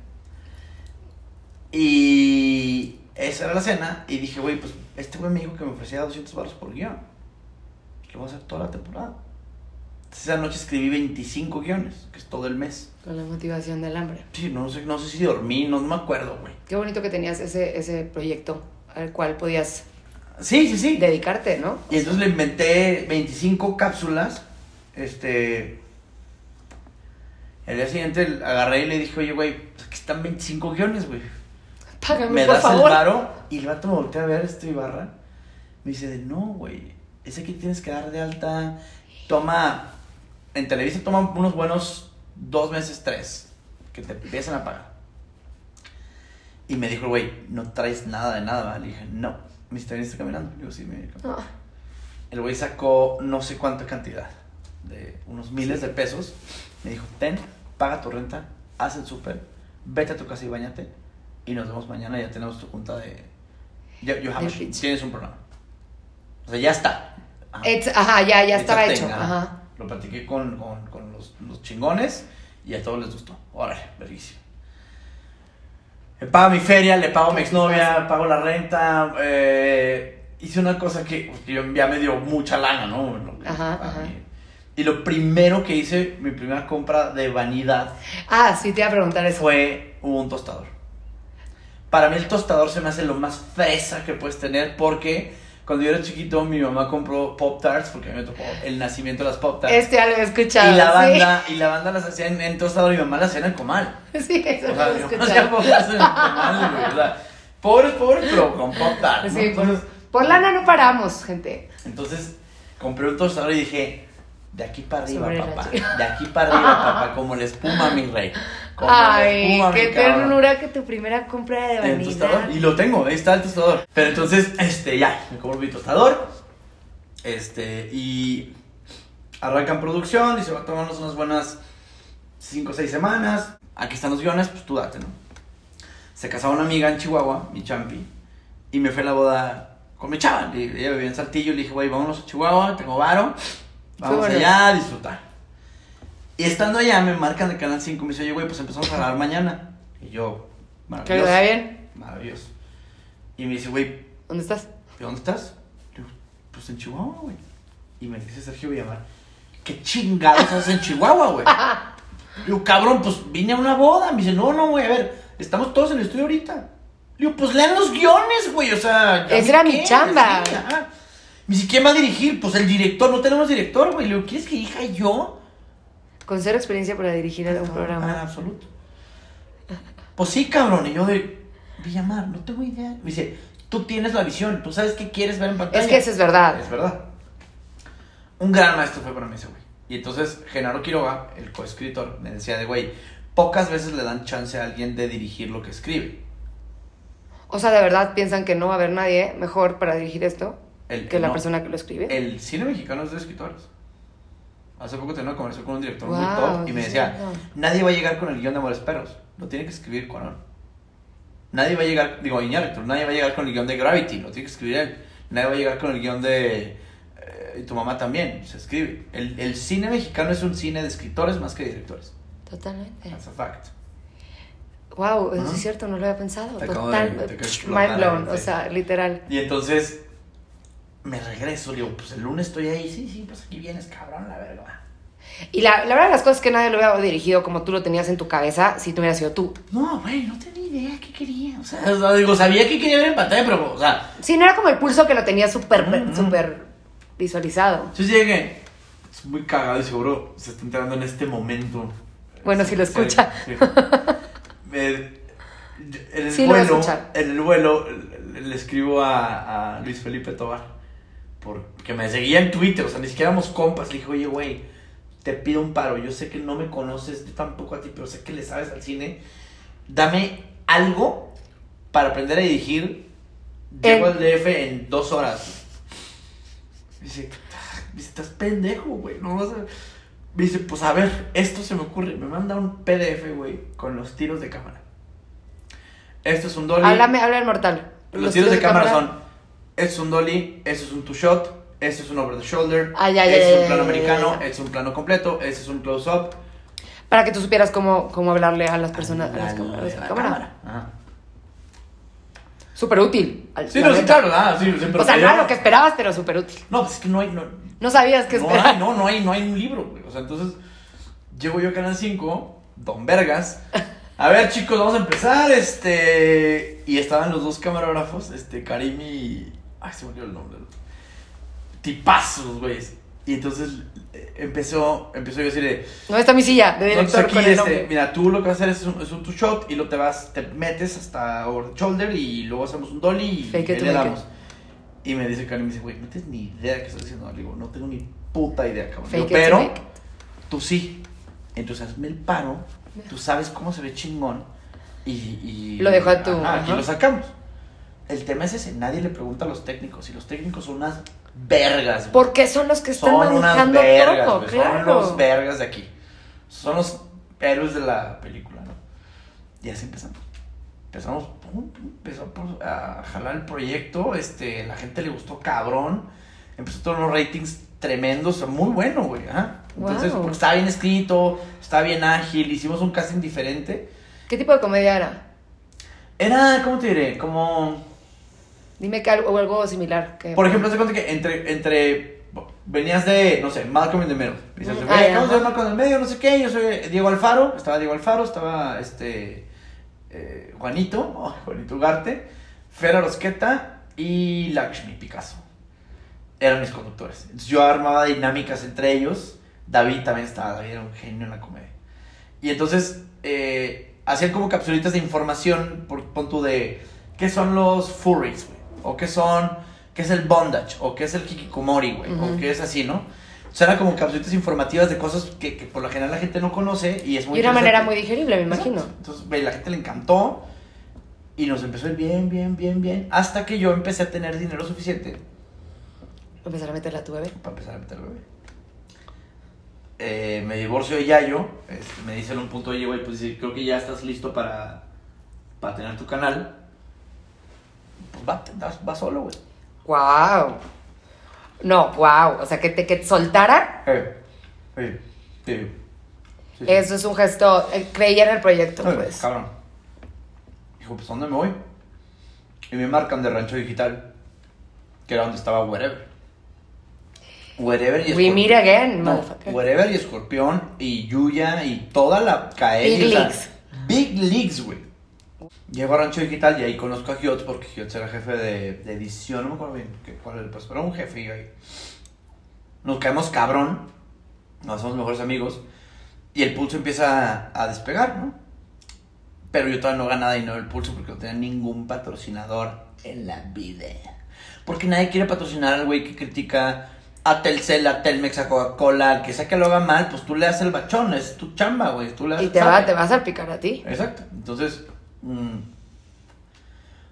Y esa era la cena. Y dije, güey, pues este güey me dijo que me ofrecía 200 baros por guion. Lo voy a hacer toda la temporada. Entonces, esa noche escribí 25 guiones, que es todo el mes.
Con la motivación del hambre.
Sí, no sé, no sé si dormí, no me acuerdo, güey.
Qué bonito que tenías ese, ese proyecto al cual podías
Sí, sí, sí.
dedicarte, ¿no?
Y entonces le inventé 25 cápsulas. Este. El día siguiente agarré y le dije, oye, güey, pues aquí están 25 guiones, güey.
Págame,
Me
por
das el varo. Y el vato me voltea a ver este Ibarra. Me dice, no, güey. Ese que tienes que dar de alta. Toma. En Televisa toma unos buenos dos meses, tres. Que te empiezan a pagar. Y me dijo, güey, no traes nada de nada, ¿vale? Le dije, no. Me dice, ¿viniste caminando? Le digo, sí, me vine caminando.
Ah,
El güey sacó no sé cuánta cantidad, de unos miles de pesos. Me dijo, ten, paga tu renta, haz el súper, vete a tu casa y bañate. Y nos vemos mañana, ya tenemos tu junta de... Ya, you have a-
pitch.
tienes un programa. O sea, ya está. Ajá.
it's- ajá, ya, ya estaba hecho. Ajá.
Lo platiqué con, con, con los, los chingones y a todos les gustó. Órale, verguísimo. Le pago mi feria, le pago a mi exnovia, pago la renta. eh, hice una cosa que, ya me dio mucha lana, ¿no?
Ajá.
Y lo primero que hice, mi primera compra de vanidad,
Ah, sí, te iba a preguntar eso.
fue un tostador. Para mí el tostador se me hace lo más fresa que puedes tener porque cuando yo era chiquito mi mamá compró Pop Tarts porque a mí me tocó el nacimiento de las Pop Tarts.
Este ya lo he escuchado.
y la
sí.
banda, y la banda las hacía en, en tostador y mi mamá las hacía en el comal. *laughs*
Sí, eso
O sea,
lo he escuchado.
Tarts en el comal, güey. O sea, pobres, pobres, pero con Pop Tarts. ¿no?
Sí, por,
Entonces,
por lana no paramos, gente.
entonces compré un tostador y dije, De aquí para arriba,
Sobre
papá. De aquí para arriba, *laughs* papá. Como la espuma, mi rey.
Ay, qué
cabrón.
ternura que tu primera compra de
El
vanidad.
tostador. Y lo tengo, ahí está el tostador. Pero entonces, este, ya, me compro mi tostador. Este, y arrancan producción. Dice, va a tomarnos unas buenas 5 o 6 semanas. Aquí están los guiones, pues tú date, ¿no? Se casaba una amiga en Chihuahua, mi champi. Y me fue a la boda con mi chava. Y ella vivía en Saltillo. Le dije, güey, vámonos a Chihuahua, tengo varo. Vamos
bueno.
allá a disfrutar. Y estando allá, me marcan de Canal 5 y me dice, oye, güey, pues empezamos a grabar mañana. Y yo,
¿Que
maravilloso.
da bien?
Maravilloso. Y me dice, güey,
¿Dónde estás?
¿de dónde estás? Digo, pues en Chihuahua, güey. Y me dice Sergio Villamar, ¿qué chingados haces en Chihuahua, güey? *laughs* Le digo, cabrón, pues vine a una boda. Me dice, no, no, güey, a ver, estamos todos en el estudio ahorita. Le digo, pues lean los guiones, güey, o sea. ¿ya
Esa era mi
qué?
chamba.
Me dice, ¿quién va a dirigir? Pues el director, no tenemos director, güey. Le digo, ¿quieres que dirija yo?
Con cero experiencia para dirigir un
Ah,
programa.
absoluto. Pues sí, cabrón. Y yo de Villamar, no tengo idea. Me dice, tú tienes la visión, tú sabes qué quieres ver en pantalla.
Es que eso es verdad.
Es verdad. Un gran maestro fue para mí ese güey. Y entonces Genaro Quiroga, el coescritor, me decía de güey, pocas veces le dan chance a alguien de dirigir lo que escribe.
O sea, de verdad piensan que no va a haber nadie mejor para dirigir esto
El,
que la persona que lo escribe.
El cine mexicano es de escritores. Hace poco tenía una conversación con un director muy top y me
sí,
decía,
no.
nadie va a llegar con el guion de Amores Perros, lo tiene que escribir Cuarón. Nadie va a llegar, digo, Iñárritu, nadie va a llegar con el guion de Gravity, lo tiene que escribir él. Nadie va a llegar con el guion de... eh, tu mamá también, se escribe. El, el cine mexicano es un cine de escritores más que de directores.
Totalmente.
That's a fact.
Wow, eso es cierto, no lo había pensado.
Te
Total,
de-
mind blown, o sea, literal.
Y entonces me regreso, digo, pues el lunes estoy ahí, sí, sí, pues aquí vienes, cabrón, la verga.
Y la, la verdad de las cosas es que nadie lo hubiera dirigido como tú lo tenías en tu cabeza si tú hubieras sido tú.
No, güey, no tenía idea qué quería. O sea, o sea, digo, sabía que quería ver en pantalla, pero, o sea,
Sí, no era como el pulso que lo tenía súper,
Mm, mm.
visualizado.
entonces llegué. Es muy cagado y seguro se está enterando en este momento.
Bueno, si lo escucha.
sí. *laughs* Me- en el
Sí,
vuelo, en el vuelo le, le escribo a, a Luis Felipe Tobar porque me seguía en Twitter, o sea, ni siquiera éramos compas. Le dije, oye, güey, te pido un paro. Yo sé que no me conoces, yo tampoco a ti, pero sé que le sabes al cine. Dame algo para aprender a dirigir. Llego
Eh.
al DF en dos horas. Me dice, "Ah, me dice, estás pendejo, güey, no vas a... Me dice, pues a ver, esto se me ocurre. Me manda un PDF, güey, con los tiros de cámara. Esto es un dolly.
Háblame, habla el mortal.
Los, tiros de, cámara, son, esto es un dolly, esto es un two shot, esto es un over the shoulder,
Ah, ya, ya,
esto
ya,
es un plano americano, es un plano completo, este es un close up.
Para que tú supieras cómo, cómo hablarle a las personas, a las,
La-
cam- a las
la
cámaras.
Ajá.
Súper útil.
Sí, no, sí, claro, ah, sí, sí, pero
O sea, no era lo que esperabas, pero súper útil.
No, pues es que no hay, no,
No sabías qué
no
esperar.
hay, no, no hay, no hay un libro, güey. O sea, entonces, llego yo a Canal 5, Don Vergas. A ver, chicos, vamos a empezar, este... Y estaban los dos camarógrafos, este, Karim y... Ay, se me olvidó el nombre. Tipazos, güeyes. Y entonces eh, empezó, empezó yo a decirle...
¿Dónde está mi silla de
Entonces
director
aquí,
con el
este, mira, tú lo que vas a hacer es un, es un two shot y lo te vas, te metes hasta over the shoulder y luego hacemos un dolly y
Fake it
le damos. Y me dice Karim, me dice, güey, no tienes ni idea de qué estás diciendo. Le digo, no tengo ni puta idea, cabrón. Pero tú sí. Entonces hazme el paro, tú sabes cómo se ve chingón y... y
Lo dejo a tu-
Ajá,
ajá.
lo sacamos. El tema es ese, nadie le pregunta a los técnicos y los técnicos son unas vergas. güey.
Porque son los que están
Son unas
manejando
vergas,
todo, claro.
Son los vergas de aquí. Son los héroes de la película, ¿no? Y así empezamos. Empezamos, pum, pum, a jalar el proyecto, este, la gente le gustó cabrón, empezó a tener unos ratings tremendos, muy bueno, güey. Entonces,
Wow.
porque estaba bien escrito, estaba bien ágil, hicimos un casting diferente.
¿Qué tipo de comedia era?
Era, ¿cómo te diré? Como...
Dime que algo, o algo similar. Que...
Por ejemplo, te cuenta que entre, entre venías de, no sé, Malcolm in the Middle. Dices,
Mm,
güey,
ah,
ver
ajá.
Malcolm in the Middle, no sé qué, yo soy Diego Alfaro, estaba Diego Alfaro, estaba este eh, Juanito, *laughs* oh, Juanito Ugarte, Fera Rosqueta y Lakshmi Picasso. Eran mis conductores. Entonces yo armaba dinámicas entre ellos. David también estaba, David era un genio en la comedia. Y entonces eh, hacían como capsulitas de información por punto de qué son los furries, güey. O qué son, qué es el bondage, o qué es el hikikomori, güey. O qué es así, ¿no? O sea, era como capsulitas informativas de cosas que, que por lo general la gente no conoce y es muy
Y una manera muy digerible, me imagino.
Entonces, güey, la gente le encantó y nos empezó a ir bien, bien, bien, bien. Hasta que yo empecé a tener dinero suficiente
Empezar a meterla a tu bebé.
para empezar a meter bebé. Eh, me divorcio de Yayo. este, me dice en un punto, oye, güey, pues creo que ya estás listo para, para tener tu canal. Va, va solo, güey.
Wow. No, wow. O sea, que te, que te soltara,
Eh, eh, eh, sí, sí.
eso es un gesto. eh, creía en el proyecto,
Ay,
pues.
Cabrón. Dijo, pues, ¿a ¿dónde me voy? Y me marcan de Rancho Digital, que era donde estaba Wherever. Wherever y
We meet again,
No. Wherever y Escorpión y Yuya y toda la cae.
Big leagues.
Big Leagues, güey. Llego a Rancho Digital y ahí conozco a Giotz porque Giotz era jefe de, de edición, no me acuerdo bien cuál era el puesto, pero un jefe y ahí. Nos caemos cabrón, nos somos mejores amigos y el pulso empieza a, a despegar, ¿no? Pero yo todavía no ganaba dinero del pulso porque no tenía ningún patrocinador en la vida. Porque nadie quiere patrocinar al güey que critica a Telcel, a Telmex, a Coca-Cola, al que sea que lo haga mal, pues tú le das el bachón, es tu chamba, güey. Tú le das
Y te, va, te vas a salpicar a ti.
Exacto. Entonces, mm,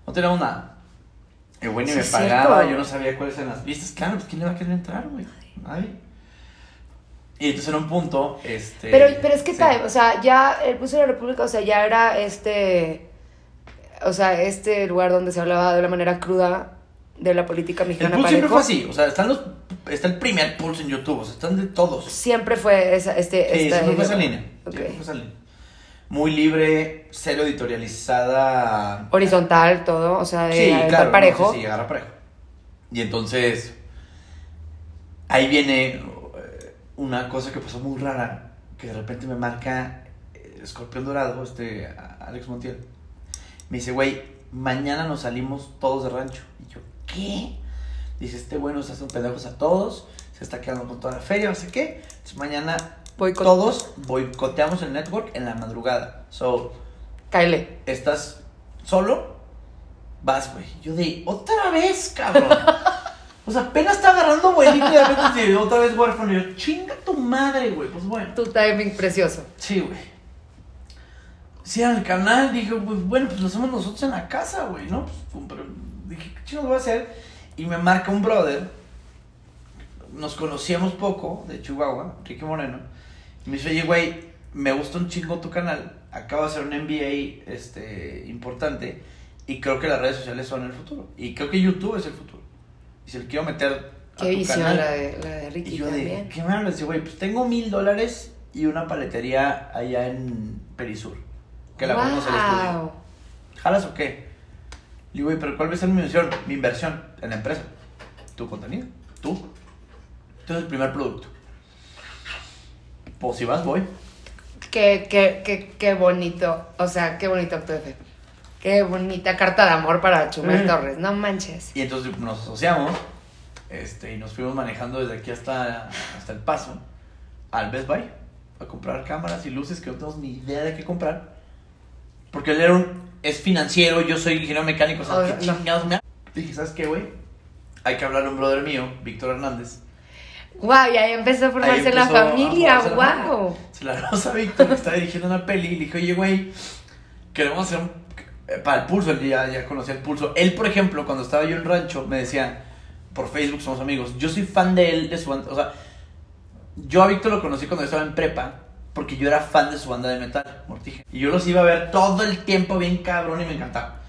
no tenemos nada. El güey ni
Sí,
me pagaba,
cierto.
yo no sabía cuáles eran las vistas. Claro, pues ¿quién le va a querer entrar, güey? Nadie. Y entonces en un punto, este...
Pero, pero es que
sí.
tal, o sea, ya el Pulso de la República, o sea, ya era este, o sea, este lugar donde se hablaba de una manera cruda de la política
El
mexicana
pulso siempre fue así, o sea, están los, está el primer pulso en YouTube, o sea, están de todos. Sí,
Siempre fue esa, este, esta
siempre fue esa línea. Siempre fue esa línea. Muy libre, cero editorializada.
Horizontal, todo, o sea, de
Sí,
aventar
claro. no,
parejo.
sí, sí, agarra parejo. Y entonces, ahí viene eh, una cosa que pasó muy rara, que de repente me marca Escorpión Dorado, este Alex Montiel. Me dice, güey, mañana nos salimos todos de rancho. Y yo, ¿qué? Dice, este güey nos hace un pendejos a todos, se está quedando con toda la feria, no sé qué. Entonces mañana
Boicot.
todos boicoteamos el network en la madrugada. So,
Cáele.
estás solo, vas, güey. Yo de, otra vez, cabrón. *laughs* o sea, apenas está agarrando vuelito y de repente otra vez huérfano. Y yo, chinga tu madre, güey. Pues bueno.
Tu timing precioso.
Sí, güey. Sí, al canal, dije, pues bueno, pues lo hacemos nosotros en la casa, güey, ¿no? Pues, pero dije, ¿qué chingados voy a hacer? Y me marca un brother, nos conocíamos poco, de Chihuahua, Ricky Moreno, me dice, oye, güey, me gusta un chingo tu canal, acabo de hacer un MBA este, importante, y creo que las redes sociales son el futuro, y creo que YouTube es el futuro. Y si le quiero meter a
Qué
tu
visión
canal,
la de, la de Ricky
y yo de,
también.
¿qué me hablas? Güey, pues tengo mil dólares y una paletería allá en Perisur. Que la ponemos al estudio.
Wow.
¿Jalas o qué? Le digo, güey, pero ¿cuál va a ser mi inversión? Mi inversión en la empresa. Tu contenido. Tú. Eres el primer producto. Pues si vas, voy.
Qué, qué, qué, qué bonito, o sea, qué bonito acto de fe. Qué bonita carta de amor para Chumel
Mm.
Torres, no manches.
Y entonces nos asociamos. Este, y nos fuimos manejando desde aquí hasta, hasta el paso. Al Best Buy. A comprar cámaras y luces que no tenemos ni idea de qué comprar. Porque él era un, es financiero, yo soy ingeniero mecánico. O sea,
Oh,
¿qué
no.
chingados me ha- Dije, ¿sabes qué, güey? Hay que hablar a un brother mío, Víctor Hernández.
Guau, y ahí empezó a formarse la
a
familia, wow.
Se la rosa Víctor, que *laughs* estaba dirigiendo una peli, y le dije, oye, güey, queremos hacer un... eh, Para el pulso, él ya, ya conocía el pulso. Él, por ejemplo, cuando estaba yo en rancho, me decía, por Facebook somos amigos, yo soy fan de él, de su banda, o sea, yo a Víctor lo conocí cuando yo estaba en prepa, porque yo era fan de su banda de metal, Mortija. Y yo los iba a ver todo el tiempo bien cabrón y me encantaba.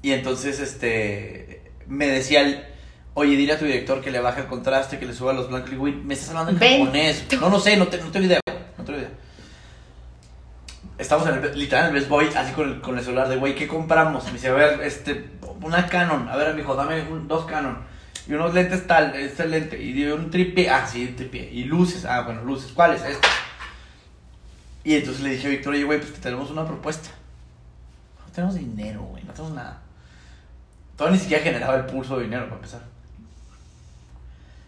Y entonces, este, me decía él, oye, dile a tu director que le baje el contraste, que le suba los blancos. Güey, me estás hablando en
Ven.
japonés. No, no sé, no, te, no tengo idea, güey, no tengo idea. Estamos en el, literal en el Best Boy, así con el, con el celular de, güey, ¿qué compramos? Me dice, a ver, este, una Canon. A ver, mijo, dame un- dos Canon. Y unos lentes tal, este lente. Y un tripié, ah, sí, un tripié. Y luces, ah, bueno, luces, ¿cuáles? Este. Y entonces le dije a Víctor, oye, güey, pues te tenemos una propuesta. No tenemos dinero, güey, no tenemos nada. Todavía ni siquiera generaba el pulso de dinero para empezar.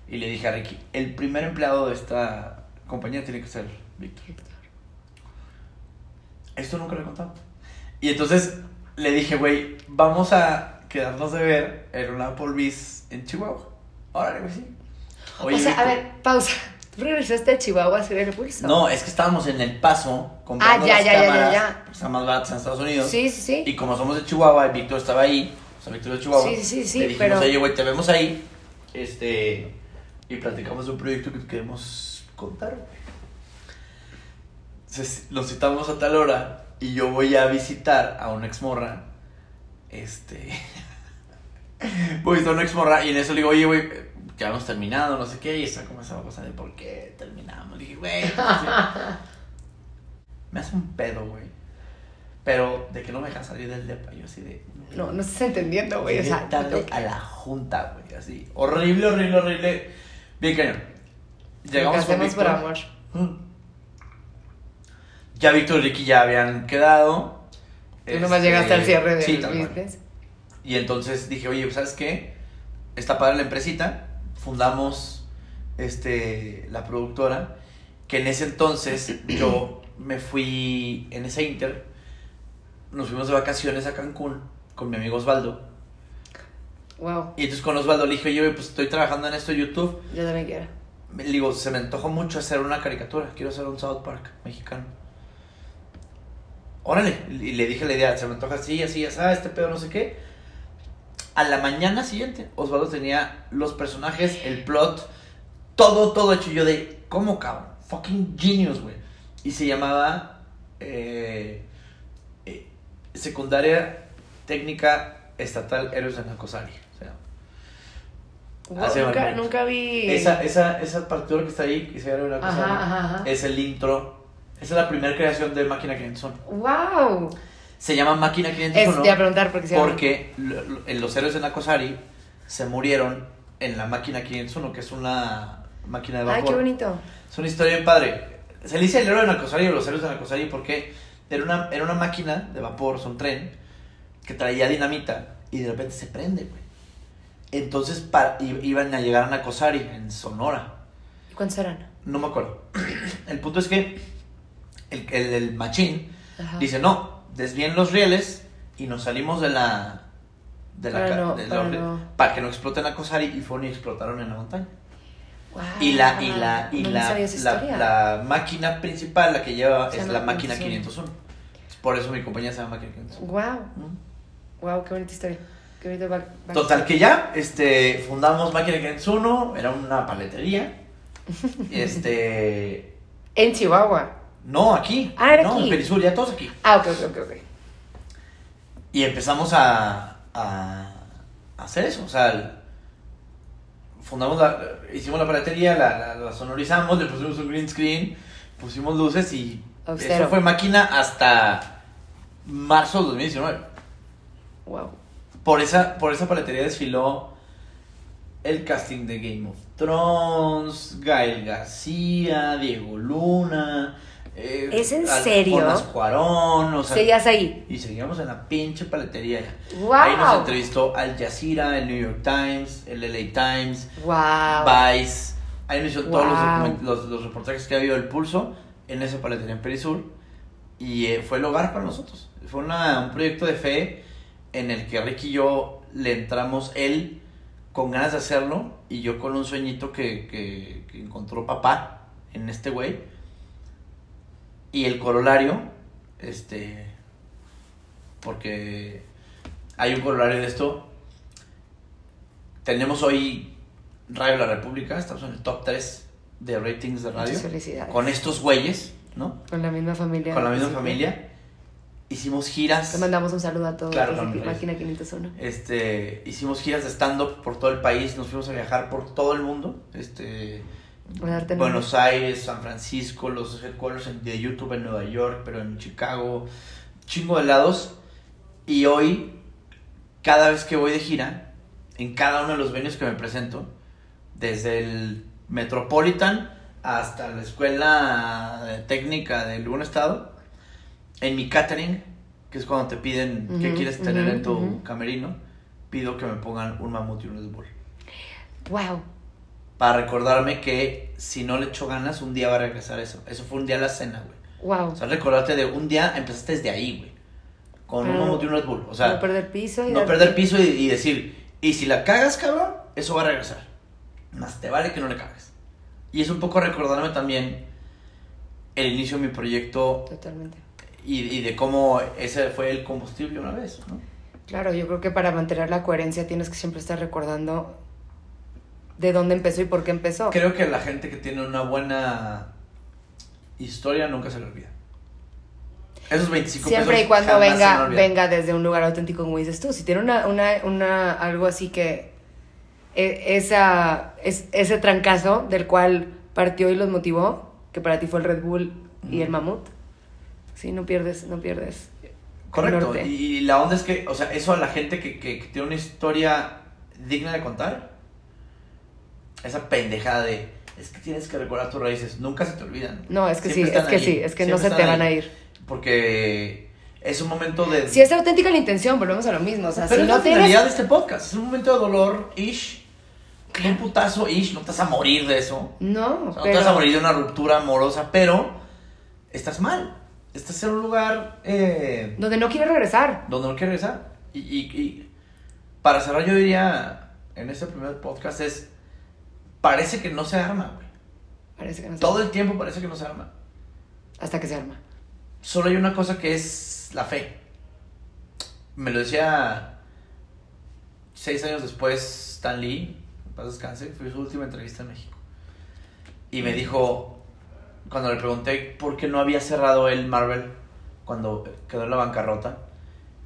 Y le dije a Ricky, el primer empleado de esta compañía tiene que ser Víctor. Esto nunca lo he contado. Y entonces le dije, güey, vamos a quedarnos de ver en una Applebee's en Chihuahua. Órale, güey, sí.
o sea, a ver, pausa. *laughs* ¿Tú regresaste a Chihuahua a hacer el pulso?
No, es que estábamos en El Paso comprando
Ah, ya,
las
ya, ya, ya,
cámaras,
ya.
están más baratas en Estados Unidos.
Sí, sí, sí.
Y como somos de Chihuahua y Víctor estaba ahí, o sea, Víctor de Chihuahua.
Sí, sí, sí,
le dijimos,
pero-
oye, güey, te vemos ahí. Este. Y platicamos de un proyecto que queremos contar. Entonces, Nos citamos a tal hora y yo voy a visitar a una exmorra. Este. *laughs* voy a una exmorra y en eso le digo, oye, güey, ya hemos terminado, no sé qué. Y está como esa cosa de por qué terminamos. Le dije, güey. *laughs* me hace un pedo, güey. Pero de que no me deja salir del depa, yo así de.
No, no estás entendiendo, güey. O sea,
tarde a la junta, güey, así. Horrible, horrible, horrible. Bien cañón. Llegamos con
hacemos por
Víctor.
amor.
Ya Víctor y Ricky ya habían quedado.
Tú nomás
Este,
llegaste al cierre del
sí,
business.
Y entonces dije, oye, ¿sabes qué? Está padre la empresita. Fundamos este, la productora. Que en ese entonces *clears throat* yo me fui en ese inter. Nos fuimos de vacaciones a Cancún con mi amigo Osvaldo.
Wow,
Y entonces con Osvaldo le dije, oye, pues estoy trabajando en esto de YouTube.
yo también quiero.
Le digo, se me antojó mucho hacer una caricatura. Quiero hacer un South Park mexicano. Órale. Y le dije la idea, se me antoja así, así, así, ah, este pedo, no sé qué. A la mañana siguiente, Osvaldo tenía los personajes, el plot, todo, todo hecho. Yo de, ¿cómo cabrón? Fucking genius, güey. Y se llamaba eh, eh, Secundaria Técnica Estatal Héroes de Nacosari.
Wow, nunca, nunca vi.
esa, esa, esa partitura que está ahí, que se llama
Ajá, ajá, ajá.
es el intro. Esa es la primera creación de Máquina 501.
Wow.
Se llama Máquina
Es,
501
te iba a preguntar porque se llama-
porque los héroes de Nakosari se murieron en la Máquina 501, que es una máquina de
Ay,
vapor.
qué bonito.
Es una historia bien padre. Se le dice el héroe de Nakosari o los héroes de Nakosari porque era una, era una máquina de vapor, es un tren, que traía dinamita y de repente se prende, güey. Entonces pa- i- iban a llegar a Nakosari, en Sonora.
¿Y cuántos eran?
No me acuerdo. *clears throat* El punto es que el, el, el machín
Ajá.
dice, no, desvíen los rieles y nos salimos de la... De la
Para no-
de la
para no.
para que no exploten a Cosari y fueron y explotaron en la montaña.
Wow.
Y la, y la, y
No
la, la, máquina principal, la que lleva, es la máquina
501.
501. Por eso mi compañía se llama máquina 501.
Wow.
Mm.
Wow, qué bonita historia.
Total que ya, este, fundamos Máquina 501, era una paletería. *laughs* Este,
En Chihuahua.
no, aquí.
Ah, era
no,
aquí.
en Perisur, ya todos aquí.
Ah, ok, ok, ok.
Y empezamos a, a, hacer eso, o sea, el- fundamos la, hicimos la paletería, la, la- la sonorizamos, le pusimos un green screen, pusimos luces y
Austero.
eso fue máquina hasta marzo del 2019.
Wow.
Por esa, por esa paletería desfiló el casting de Game of Thrones, Gael García, Diego Luna. eh,
¿Es en
Al-
serio?
Cuarón, o sea,
Seguías ahí.
y seguíamos en la pinche paletería.
Wow.
Ahí nos entrevistó Al Jazeera, el New York Times, el LA Times,
Wow.
Vice. Ahí nos hizo todos los, los reportajes que ha habido del pulso en esa paletería en Perisur. Y eh, fue el hogar para nosotros. Fue una- un proyecto de fe en el que Ricky y yo le entramos, él con ganas de hacerlo y yo con un sueñito que, que, que encontró papá en este güey. Y el corolario, este, porque hay un corolario de esto. Tenemos hoy Radio La República, estamos en el top 3 de ratings de radio.
Muchas felicidades.
Con estos güeyes, ¿no?
Con la misma familia.
Con la misma
Sí.
familia. Hicimos giras.
Te mandamos un saludo a todos.
Claro,
desde. Máquina 501.
Este, hicimos giras de stand-up por todo el país, nos fuimos a viajar por todo el mundo. Este, Buenos Aires, San Francisco, los headquarters de YouTube en Nueva York, pero en Chicago, chingo de lados. Y hoy, cada vez que voy de gira, en cada uno de los venues que me presento, desde el Metropolitan hasta la escuela técnica de algún estado, en mi catering, que es cuando te piden qué quieres tener en tu camerino, pido que me pongan un mamut y un Red Bull
Wow.
para recordarme que si no le echo ganas, un día va a regresar eso. Eso fue un día a la cena, güey.
Wow.
O sea, recordarte de un día empezaste desde ahí, güey. Con un mamut y un Red Bull. O sea,
no perder piso y
no
dar-
perder piso y, y decir, y si la cagas, cabrón, eso va a regresar. Más te vale que no le cagues. Y es un poco recordarme también el inicio de mi proyecto
Totalmente.
Y, y de cómo ese fue el combustible una vez, ¿no?
Claro, yo creo que para mantener la coherencia tienes que siempre estar recordando de dónde empezó y por qué empezó.
Creo que la gente que tiene una buena historia nunca se le olvida. Esos 25
Siempre y cuando venga, venga desde un lugar auténtico, como dices tú. Si tiene una, una, una algo así que e- esa, es, ese trancazo del cual partió y los motivó, que para ti fue el Red Bull y el Mamut, sí, no pierdes, no pierdes.
Correcto. Y, la onda es que, o sea, eso a la gente que, que- que tiene una historia digna de contar, esa pendejada de, es que tienes que recordar tus raíces, nunca se te olvidan.
No, es que
Siempre
sí, es que
ahí,
sí, es que no se te van a ir.
Porque es un momento de...
Si es auténtica la intención, volvemos a lo mismo. O sea,
Pero
si
es
no
la finalidad de este podcast. Es un momento de dolor, ish. Un putazo, ish. No te vas a morir de eso.
No,
O sea, no
pero-
te vas a morir de una ruptura amorosa, pero estás mal. Estás en un lugar eh,
Donde no quieres regresar.
donde no quieres regresar. Y, y- y para cerrar, yo diría en este primer podcast es: parece que no se arma, güey.
Parece que no se
Todo el tiempo parece que no se arma.
Hasta que se arma.
Solo hay una cosa que es la fe. Me lo decía seis años después Stan Lee, en paz descanse, fue su última entrevista en México. Y me dijo, cuando le pregunté por qué no había cerrado el Marvel cuando quedó en la bancarrota,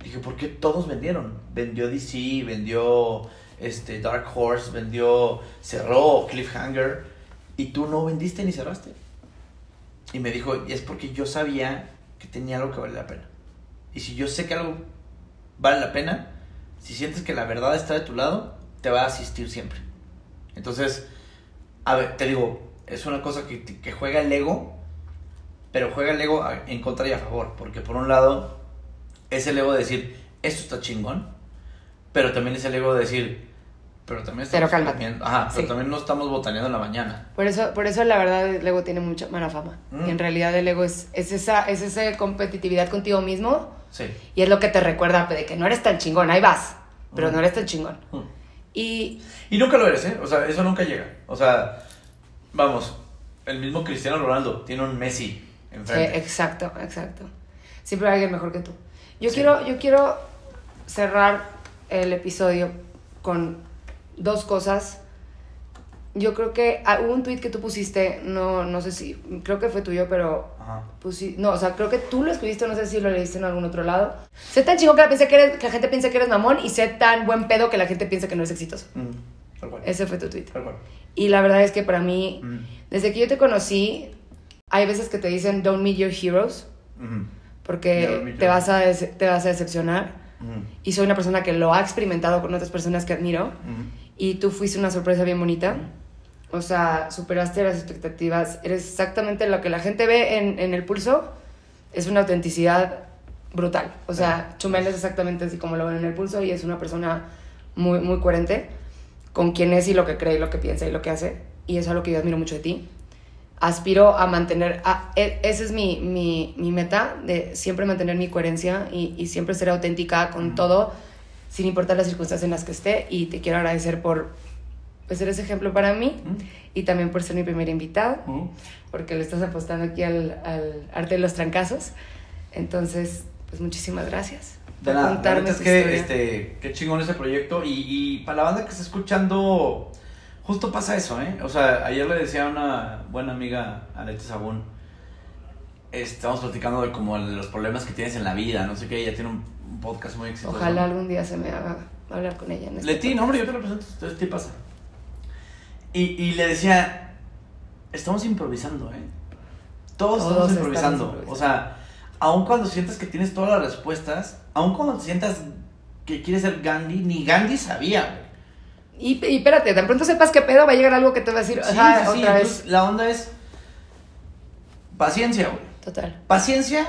dije, ¿por qué todos vendieron? Vendió DC, vendió este, Dark Horse, vendió, cerró Cliffhanger, y tú no vendiste ni cerraste. Y me dijo, y es porque yo sabía que tenía algo que vale la pena. Y si yo sé que algo vale la pena, si sientes que la verdad está de tu lado, te va a asistir siempre. Entonces, a ver, te digo, es una cosa que, que juega el ego, pero juega el ego a- en contra y a favor. Porque por un lado, es el ego de decir, esto está chingón, pero también es el ego de decir, pero también
Pero
estamos
cálmate.
comiendo- ajá, pero
Sí.
también no estamos botaneando en la mañana.
Por eso, por eso la verdad el ego tiene mucha mala fama.
Mm.
Y en realidad el ego es, es esa, es esa competitividad contigo mismo
Sí.
y es lo que te recuerda de que no eres tan chingón, ahí vas, pero
Mm.
no eres tan chingón.
Mm.
Y
Y nunca lo eres, ¿eh? O sea, eso nunca llega. O sea, vamos, el mismo Cristiano Ronaldo tiene un Messi
sí,
enfrente.
exacto, exacto. Siempre hay alguien mejor que tú. Yo
Sí.
quiero, yo quiero cerrar el episodio con dos cosas. Yo creo que ah, hubo un tweet que tú pusiste, no, no sé si, creo que fue tuyo, pero
Ajá.
Pusi- no, o sea, creo que tú lo escribiste, no sé si lo leíste en algún otro lado. Sé tan chingón que la, que, eres- que la gente piensa que eres mamón y sé tan buen pedo que la gente piensa que no eres exitoso.
Mm.
Ese fue tu tweet. Y la verdad es que para mí,
Mm,
desde que yo te conocí, hay veces que te dicen don't meet your heroes
mhm, Never
porque te vas, a te vas a decepcionar.
mhm,
Y soy una persona que lo ha experimentado con otras personas que admiro.
mhm.
Y tú fuiste una sorpresa bien bonita. O sea, superaste las expectativas. Eres exactamente lo que la gente ve en, en el pulso. Es una autenticidad brutal. O sea, Chumel es exactamente así como lo ven en el pulso y es una persona muy, muy coherente con quién es y lo que cree y lo que piensa y lo que hace. Y eso es algo que yo admiro mucho de ti. Aspiro a mantener, a, e- esa es mi, mi, mi meta, de siempre mantener mi coherencia y, y siempre ser auténtica con todo, sin importar las circunstancias en las que esté. Y te quiero agradecer por pues, ser ese ejemplo para mí y también por ser mi primera invitada, porque le estás apostando aquí al, al arte de los trancazos. Entonces, pues muchísimas gracias.
De nada, la neta es que,
historia.
este, qué chingón ese proyecto. Y, y para la banda que está escuchando, justo pasa eso, ¿eh? O sea, ayer le decía a una buena amiga, Alete Sabún, estamos platicando de como los problemas que tienes en la vida, no sé qué, ella tiene un, un podcast muy exitoso.
Ojalá algún día se me haga hablar con ella. En este
Leti, no, hombre, yo te lo presento, entonces, ¿qué pasa? Y, y le decía, estamos improvisando, ¿eh? Todos,
Todos
estamos
estamos
improvisando. O sea, aun cuando sientas que tienes todas las respuestas, aun cuando sientas que quieres ser Gandhi, ni Gandhi sabía, güey.
Y, y espérate, tan pronto sepas qué pedo, va a llegar algo que te va a decir,
Sí,
ajá,
sí, sí,
otra
entonces,
vez.
la onda es paciencia, güey.
Total,
Paciencia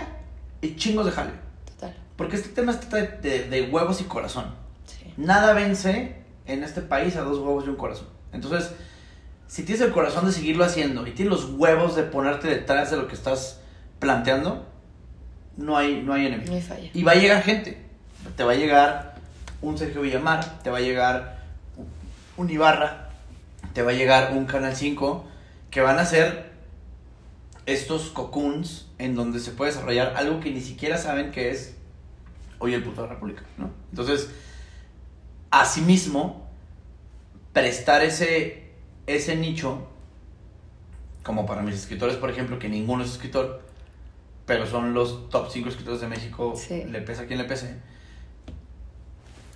y chingos de jale.
total.
Porque este tema está de, de- de huevos y corazón.
Sí.
Nada vence en este país a dos huevos y un corazón. Entonces, si tienes el corazón de seguirlo haciendo y tienes los huevos de ponerte detrás de lo que estás planteando, no hay, no hay enemigo. Y va a llegar gente. Te va a llegar un Sergio Villamar, te va a llegar un Ibarra, te va a llegar un Canal 5 que van a ser estos cocoons en donde se puede desarrollar algo que ni siquiera saben que es hoy el puto de la República, ¿no? Entonces, asimismo, prestar ese, ese nicho, como para mis escritores, por ejemplo, que ninguno es escritor, pero son los top 5 escritores de México,
Sí.
le pesa a quien le pese.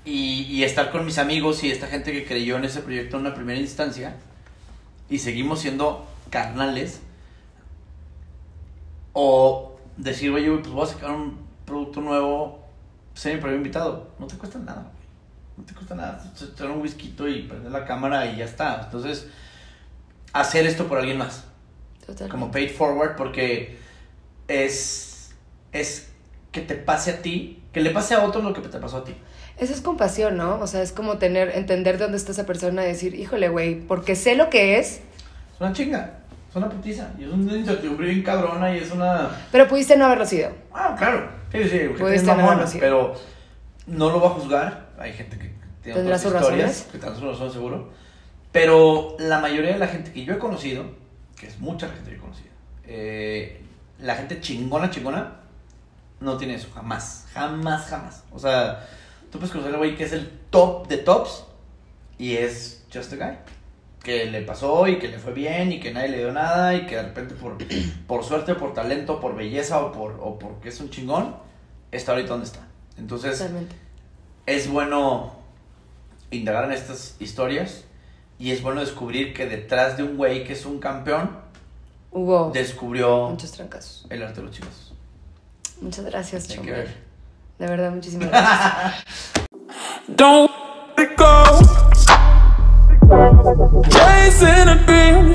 Y, y estar con mis amigos y esta gente que creyó en ese proyecto en una primera instancia, y seguimos siendo carnales, o decir, oye, pues voy a sacar un producto nuevo, ser mi primer invitado, no te cuesta nada. No te cuesta nada, traer un whisky y prender la cámara y ya está. Entonces, hacer esto por alguien más
Totalmente.
como paid forward porque es es que te pase a ti, que le pase a otro lo que te pasó a ti.
Eso es compasión, ¿no? O sea, es como tener, entender dónde está esa persona y decir, híjole, güey, porque sé lo que es,
Es una chinga, es una putiza y es una incertidumbre bien cabrona y es una
pero pudiste no haberlo sido.
ah, claro. Sí, sí,
tener
mamona,
algo así.
pero no lo va a juzgar. Hay gente que tiene otras
sus
historias,
razones.
que tendrá sus razones seguro. Pero la mayoría de la gente que yo he conocido, que es mucha gente que he conocido, eh, la gente chingona, chingona, no tiene eso, jamás, jamás, jamás. O sea, tú puedes conocer a güey que es el top de tops y es just a guy. Que le pasó y que le fue bien y que nadie le dio nada y que de repente por, *clears throat* por suerte, por talento, por belleza o, por, o porque es un chingón, está ahorita donde está. Entonces,
Totalmente.
es bueno indagar en estas historias y es bueno descubrir que detrás de un güey que es un campeón,
Hubo
descubrió
muchos trancazos.
el arte de los chicos.
Muchas gracias, Chomel.
ver.
De verdad, muchísimas gracias. *laughs*
Don't go. Chasing a dream.